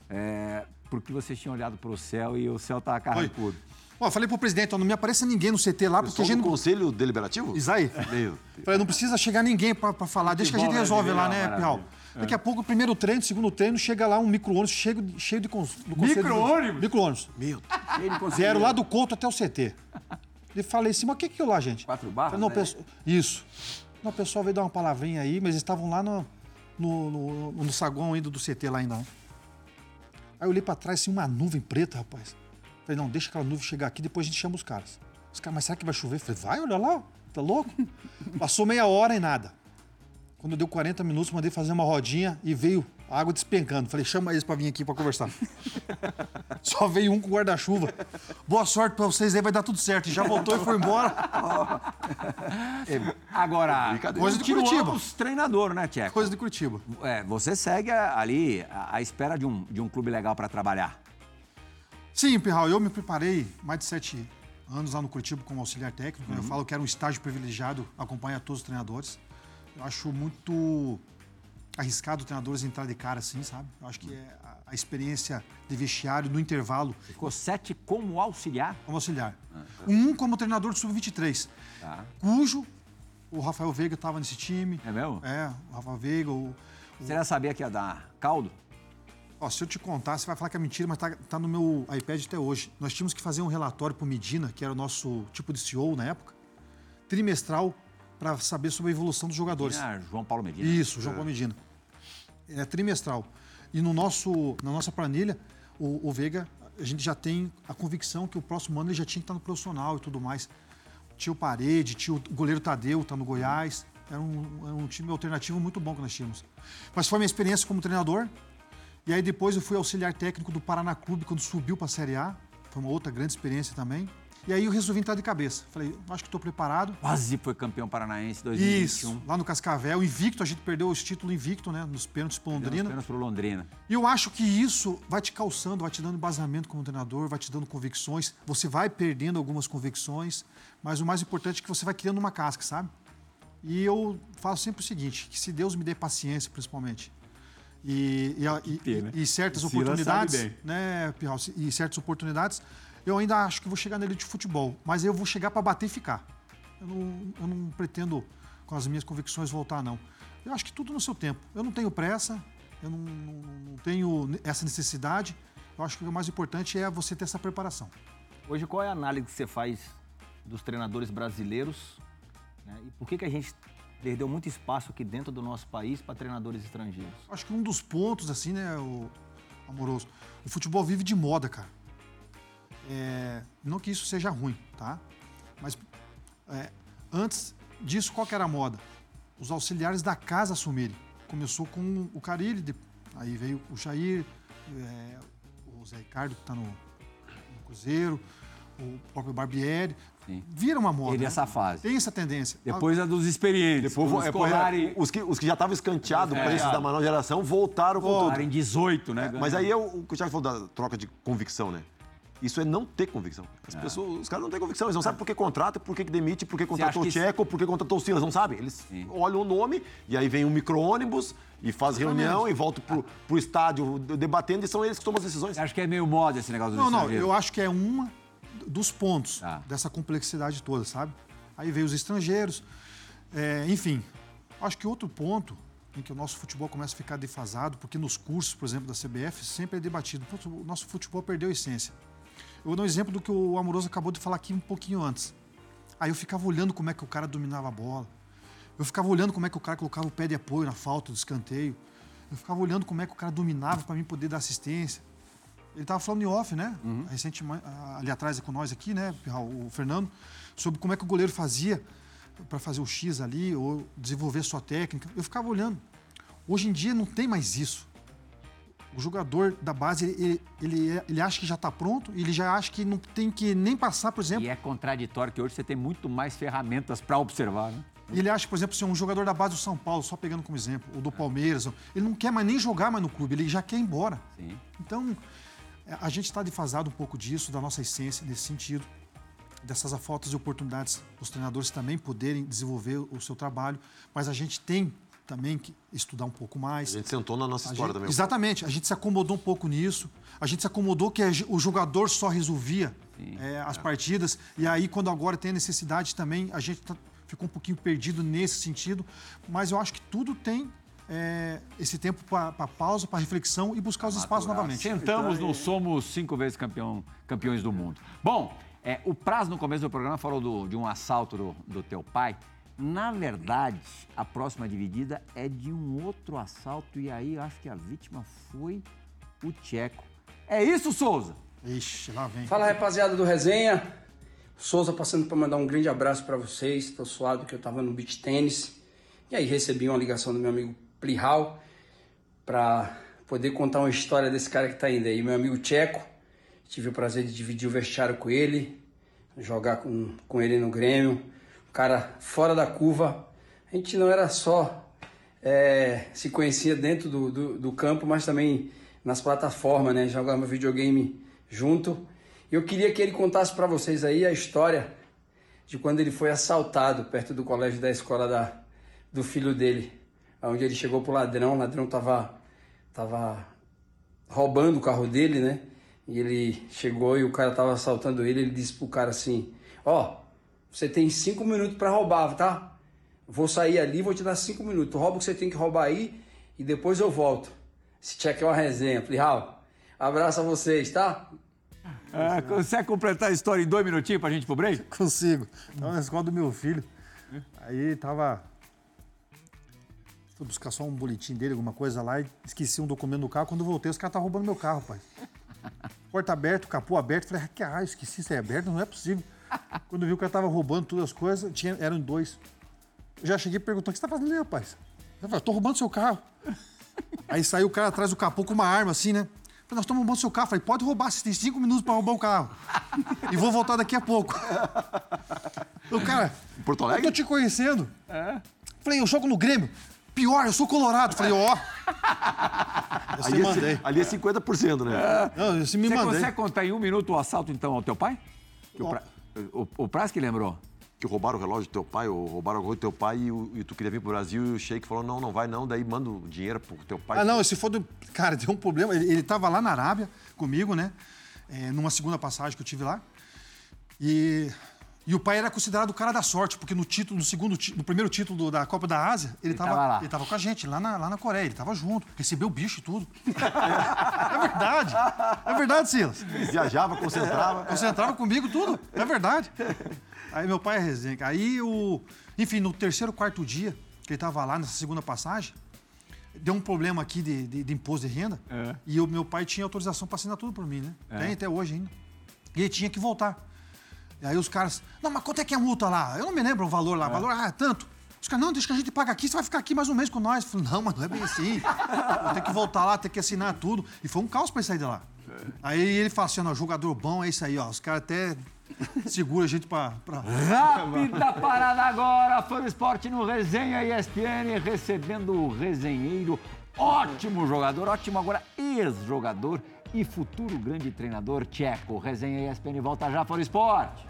É, porque vocês tinham olhado pro céu e o céu tava carrancudo. Ó, falei pro presidente, ó, não me apareça ninguém no CT lá, porque a gente não... Conselho Deliberativo? Isso aí. Meu Deus. Falei, não precisa chegar ninguém pra, pra falar, deixa que a gente Futebol resolve lá, né, Piau? Daqui a pouco, o primeiro treino, segundo treino, chega lá um micro-ônibus cheio, de- cheio de... cons- do conselho- Micro-ônibus? Micro-ônibus. Meu, cheio de conselheiro. Vieram lá do Couto até o CT. E falei assim, mas o que que é lá, gente? Quatro barras, Falei, não, né? Isso. Não, o pessoal veio dar uma palavrinha aí, mas eles estavam lá no, no, no, no saguão ainda do CT lá ainda. né? Aí eu olhei pra trás, assim, uma nuvem preta, rapaz. Falei, não, deixa aquela nuvem chegar aqui, depois a gente chama os caras. Os caras, mas será que vai chover? Falei, vai, olha lá, tá louco? Passou meia hora e nada. Quando deu 40 minutos, mandei fazer uma rodinha e veio a água despencando. Falei, chama eles pra vir aqui pra conversar. Só veio um com guarda-chuva. Boa sorte pra vocês aí, vai dar tudo certo. E já voltou e foi embora. Agora. Coisa de Curitiba. treinador, né, Tcheco? Coisa de Curitiba. É, você segue ali à espera de um, de um clube legal para trabalhar. Sim, Pirral, eu me preparei mais de sete anos lá no Curitiba como auxiliar técnico. né? Eu falo que era um estágio privilegiado acompanhar todos os treinadores. Eu acho muito arriscado treinadores entrar de cara assim, sabe? Eu acho que é a, a experiência de vestiário no intervalo Ficou sete como auxiliar. como auxiliar. Um como treinador do Sub-23, Tá. cujo o Rafael Veiga estava nesse time. É mesmo? É, o Rafael Veiga, o, Você já sabia que ia dar caldo? Ó, se eu te contar, você vai falar que é mentira, mas tá, tá no meu iPad até hoje. Nós tínhamos que fazer um relatório para o Medina, que era o nosso tipo de CEO na época, trimestral, para saber sobre a evolução dos jogadores. Ah, João Paulo Medina. Isso, João Paulo Medina. É trimestral. E no nosso, na nossa planilha, o, o Veiga, a gente já tem a convicção que o próximo ano ele já tinha que estar no profissional e tudo mais. Tinha o Parede, tinha o goleiro Tadeu, tá no Goiás. Era um, era um time alternativo muito bom que nós tínhamos. Mas foi minha experiência como treinador. E aí depois eu fui auxiliar técnico do Paraná Clube quando subiu para a Série A. Foi uma outra grande experiência também. E aí eu resolvi entrar de cabeça. Falei, acho que estou preparado. Quase foi campeão paranaense Isso, 2021. lá no Cascavel, invicto, a gente perdeu esse título invicto, né? Nos pênaltis pro Londrina. Apenas pro Londrina. E eu acho que isso vai te calçando, vai te dando embasamento como treinador, vai te dando convicções. Você vai perdendo algumas convicções, mas o mais importante é que você vai criando uma casca, sabe? E eu faço sempre o seguinte, que se Deus me dê paciência, principalmente, e, e, e- ter, né? e certas oportunidades, né, Pirral, e certas oportunidades, eu ainda acho que vou chegar nele de futebol, mas eu vou chegar para bater e ficar. Eu não, eu não pretendo, com as minhas convicções, voltar, não. Eu acho que tudo no seu tempo. Eu não tenho pressa, eu não, não- não tenho essa necessidade. Eu acho que o mais importante é você ter essa preparação. Hoje, qual é a análise que você faz dos treinadores brasileiros? né? E por que, que a gente perdeu muito espaço aqui dentro do nosso país para treinadores estrangeiros? Acho que um dos pontos, assim, né, o amoroso, o futebol vive de moda, cara. É, não que isso seja ruim, tá? Mas é, antes disso, qual que era a moda? Os auxiliares da casa assumirem. Começou com o Carilli, de- aí veio o Jair, é, o Zé Ricardo, que está no, no Cruzeiro, o próprio Barbieri. Sim. Vira uma moda. Teve né? essa fase. Tem essa tendência. Depois a dos experientes. Depois, os é, Scolari os, que, os que já estavam escanteados É, para esses é. da nova geração voltaram com tudo. Em 18, né? Mas aí é o, o que o Thiago falou da troca de convicção, né? Isso é não ter convicção. As pessoas, os caras não têm convicção, eles não sabem por que contrata, por que demite, por que contratou o Tcheco, por que contratou o Silas, não sabem. Eles olham o nome e aí vem um micro-ônibus e faz reunião e volta pro, pro estádio debatendo e são eles que tomam as decisões. Acha que é meio moda esse negócio do Não, não, eu acho que é uma dos pontos Tá. dessa complexidade toda, sabe? Aí veio os estrangeiros, é, enfim. Acho que outro ponto em que o nosso futebol começa a ficar defasado, porque nos cursos, por exemplo, da CBF, sempre é debatido. Putz, o nosso futebol perdeu a essência. Eu vou dar um exemplo do que o Amoroso acabou de falar aqui um pouquinho antes. Aí eu ficava olhando como é que o cara dominava a bola. Eu ficava olhando como é que o cara colocava o pé de apoio na falta, do escanteio. Eu ficava olhando como é que o cara dominava para mim poder dar assistência. Ele estava falando em off, né? Recentemente, ah, ali atrás com nós aqui, né, o Fernando, sobre como é que o goleiro fazia para fazer o X ali, ou desenvolver sua técnica. Eu ficava olhando. Hoje em dia não tem mais isso. O jogador da base, ele, ele, ele acha que já está pronto, ele já acha que não tem que nem passar, por exemplo. E é contraditório que hoje você tem muito mais ferramentas para observar, né? E ele acha, por exemplo, se um jogador da base do São Paulo, só pegando como exemplo, ou do Palmeiras, ele não quer mais nem jogar mais no clube, ele já quer ir embora. Sim. Então, é, a gente está defasado um pouco disso, da nossa essência nesse sentido, dessas faltas de oportunidades dos treinadores também poderem desenvolver o seu trabalho, mas a gente tem também que estudar um pouco mais. A gente sentou na nossa A história gente- também. Exatamente, a gente se acomodou um pouco nisso. A gente se acomodou que o jogador só resolvia é, as partidas. E aí, quando agora tem a necessidade também, a gente tá- ficou um pouquinho perdido nesse sentido. Mas eu acho que tudo tem é, esse tempo para pausa, para reflexão e buscar os espaços novamente. Sentamos no Somos Cinco Vezes campeão, Campeões do Mundo. Bom, é, o Praz, no começo do programa, falou do- de um assalto do, do teu pai. Na verdade, a próxima dividida é de um outro assalto e aí eu acho que a vítima foi o Tcheco. É isso, Souza? Ixi, lá vem. Fala rapaziada do Resenha, Souza passando para mandar um grande abraço para vocês. Tô suado que eu tava no beach tênis e aí recebi uma ligação do meu amigo Plihal para poder contar uma história desse cara que tá indo aí, meu amigo Tcheco. Tive o prazer de dividir o vestiário com ele, jogar com, com ele no Grêmio. Cara fora da curva. A gente não era só é, se conhecia dentro do, do, do campo, mas também nas plataformas, né? Jogava videogame junto. Eu queria que ele contasse para vocês aí a história de quando ele foi assaltado perto do colégio da escola da, do filho dele, onde ele chegou pro ladrão, o ladrão tava, tava roubando o carro dele, né? E ele chegou e o cara tava assaltando ele, ele disse pro cara assim, ó, você tem cinco minutos para roubar, tá? Vou sair ali, vou te dar cinco minutos. Rouba o que você tem que roubar aí e depois eu volto. Esse check é uma resenha. Plihal, abraço a vocês, tá? É, consegue completar a história em dois minutinhos pra gente ir pro break? Consigo. Tava na escola do meu filho. Aí tava. Fui buscar só um boletim dele, alguma coisa lá, e esqueci um documento do carro. Quando eu voltei, os caras estavam roubando meu carro, pai. Porta aberta, capô aberto. Falei, que ah, esqueci isso aí aberto, não é possível. Quando eu vi que o cara tava roubando todas as coisas, tinha, eram dois. Eu já cheguei e perguntei, o que você tá fazendo aí, rapaz? Eu falei, tô roubando seu carro. Aí saiu o cara atrás do capô com uma arma, assim, né? Nós estamos roubando seu carro. Falei, pode roubar, você tem cinco minutos para roubar o carro. e vou voltar daqui a pouco. o cara, Em Porto eu Alegre? tô te conhecendo. Falei, eu jogo no Grêmio. Pior, eu sou colorado. Falei, ó. Eu se Ali é, mandei. ali é 50%, né? Não, eu se me Você mandei. consegue contar em um minuto o assalto, então, ao teu pai? O, o, Praz que lembrou. Que roubaram o relógio do teu pai, ou roubaram o relógio do teu pai e, o- e tu queria vir pro Brasil e o Sheik falou, não, não vai não, daí manda o dinheiro pro teu pai. Ah, não, esse foi do. Cara, deu um problema. Ele, ele tava lá na Arábia comigo, né? É, numa segunda passagem que eu tive lá. E, e o pai era considerado o cara da sorte, porque no título, no segundo, no primeiro título da Copa da Ásia, ele, tava, tava lá. ele tava com a gente, lá na, lá na Coreia, ele tava junto, recebeu o bicho e tudo. é verdade. É verdade, Silas. Viajava, concentrava. Você entrava comigo tudo, é verdade. Aí meu pai é resenha. Aí o. Enfim, no terceiro, quarto dia, que ele tava lá nessa segunda passagem, deu um problema aqui de, de, de imposto de renda. E o meu pai tinha autorização para assinar tudo por mim, né? Tem até hoje ainda. E ele tinha que voltar. E aí os caras, não, mas quanto é que é a multa lá? Eu não me lembro o valor lá. O valor, ah, é tanto. Os caras, não, deixa que a gente paga aqui, você vai ficar aqui mais um mês com nós. Eu falei, não, mas não é bem assim. Eu tenho que voltar lá, ter que assinar tudo. E foi um caos pra ele sair de lá. Aí ele fala assim, ó, jogador bom é isso aí, ó. Os caras até seguram a gente pra... pra... Rápida parada agora, Fã do Esporte no Resenha ESPN, recebendo o resenheiro, ótimo jogador, ótimo agora ex-jogador e futuro grande treinador tcheco. Resenha ESPN volta já, Fã do Esporte.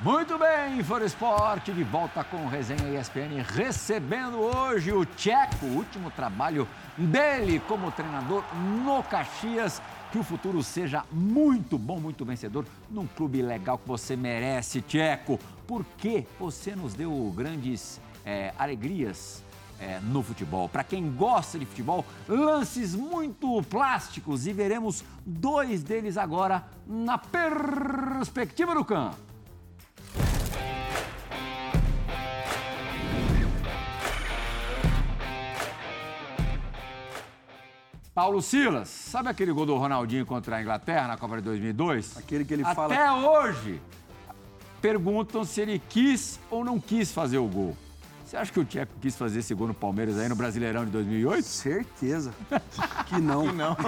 Muito bem, Foro Esporte, de volta com o Resenha ESPN, recebendo hoje o Tcheco, o último trabalho dele como treinador no Caxias. Que o futuro seja muito bom, muito vencedor, num clube legal que você merece, Tcheco, porque você nos deu grandes eh, alegrias é, no futebol. Para quem gosta de futebol, lances muito plásticos e veremos dois deles agora na perspectiva do campo. Paulo Silas, sabe aquele gol do Ronaldinho contra a Inglaterra na Copa de 2002? Aquele que ele Até fala- hoje, perguntam se ele quis ou não quis fazer o gol. Você acha que o Tcheco quis fazer esse gol no Palmeiras aí no Brasileirão de 2008? Certeza que não. Não.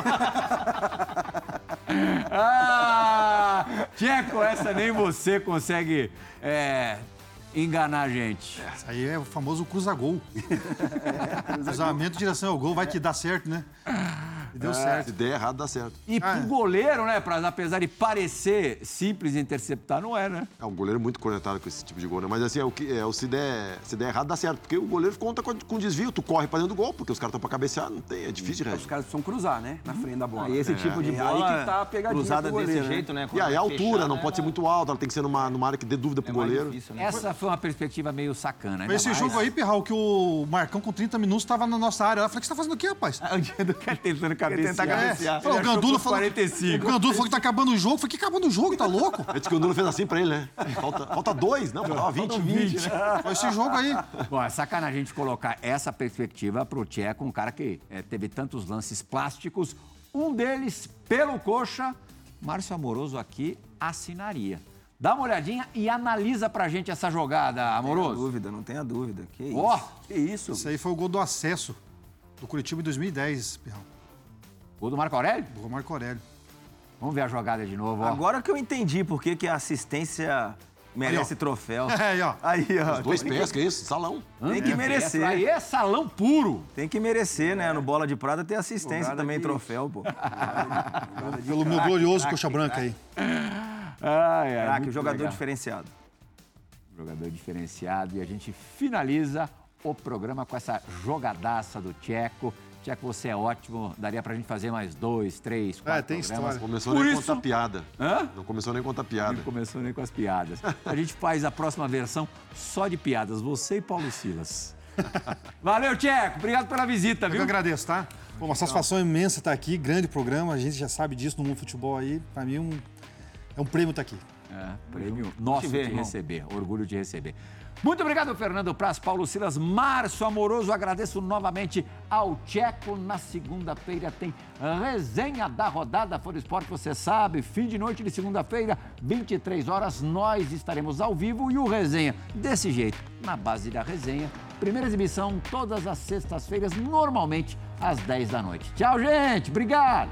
Ah! Tcheco, essa nem você consegue é, enganar a gente. Isso aí é o famoso cruza-gol. Cruzamento, direção ao gol, vai que dá certo, né? E deu Se certo. der errado, dá certo. E pro goleiro, né, Praz, apesar de parecer simples interceptar, não é, né? É um goleiro muito conectado com esse tipo de gol, né? Mas assim, é o que, é, o se, der, se der errado, dá certo. Porque o goleiro conta com, com desvio, tu corre pra dentro do gol, porque os caras estão pra cabecear, não tem, é difícil de Os caras precisam cruzar, né? Na frente da bola. Aí esse tipo de É bola aí que tá a pegadinha cruzada pro desse goleiro, né? jeito, né? E Quando aí a vai altura fechar, não né, pode ser muito alta, ela tem que ser numa, numa área que dê dúvida pro é mais goleiro. difícil, né? Essa foi uma perspectiva meio sacana, né? Esse jogo aí, Pirral, que o Marcão com 30 minutos estava na nossa área. Eu falei, o que você tá fazendo aqui, rapaz? É o dia do cara tentando cabecear. tentar cabecear. É, o por falou. 45. O Gandula falou que tá acabando o jogo. Falei, que acabando o jogo? Tá louco? Antes que o Nuno fez assim pra ele, né? Falta, falta dois, não, faltava 20. 20. Foi esse jogo aí. Bom, é sacanagem a gente colocar essa perspectiva pro Tcheco, um cara que eh, teve tantos lances plásticos. Um deles, pelo coxa, Márcio Amoroso aqui assinaria. Dá uma olhadinha e analisa pra gente essa jogada, Não tenha Amoroso. dúvida, não tenha dúvida. Que isso? Ó. Que isso? Isso aí foi o gol do acesso do Curitiba em 2010, Pirral. Gol do Marco Aurélio? Do Marco Aurélio. Vamos ver a jogada de novo, ó. Agora que eu entendi por que, que a assistência merece Aí, ó. troféu. É, aí, ó. Aí, ó. Dois tem, pés, que é isso? Salão. tem que merecer. Essa aí é salão puro. Tem que merecer, né? No Bola de Prata tem assistência Jogada também, de- troféu, pô. Pelo meu glorioso coxa branca aí. Ai, ai, Craque, jogador legal. diferenciado. Jogador diferenciado. E a gente finaliza o programa com essa jogadaça do Tcheco. Tcheco, você é ótimo. Daria pra gente fazer mais dois, três, quatro É, tem programas. história. Começou Por nem a isso- contar piada. Hã? Não começou nem a contar piada. Não começou nem com as piadas. A gente faz a próxima versão só de piadas. Você e Paulo Silas. Valeu, Tcheco. Obrigado pela visita, Eu que viu? agradeço, tá? Pô, uma satisfação imensa estar aqui. Grande programa. A gente já sabe disso no mundo do futebol aí. Pra mim, um- é um prêmio estar aqui. É, prêmio nosso de receber. Orgulho de receber. Muito obrigado, Fernando Praz, Paulo Silas, Márcio Amoroso. Agradeço novamente ao Tcheco. Na segunda-feira tem resenha da rodada Fora Esporte, você sabe. Fim de noite de segunda-feira, 23 horas, nós estaremos ao vivo e o resenha desse jeito, na base da resenha, Primeira exibição todas as sextas-feiras, normalmente às 10 da noite. Tchau, gente. Obrigado.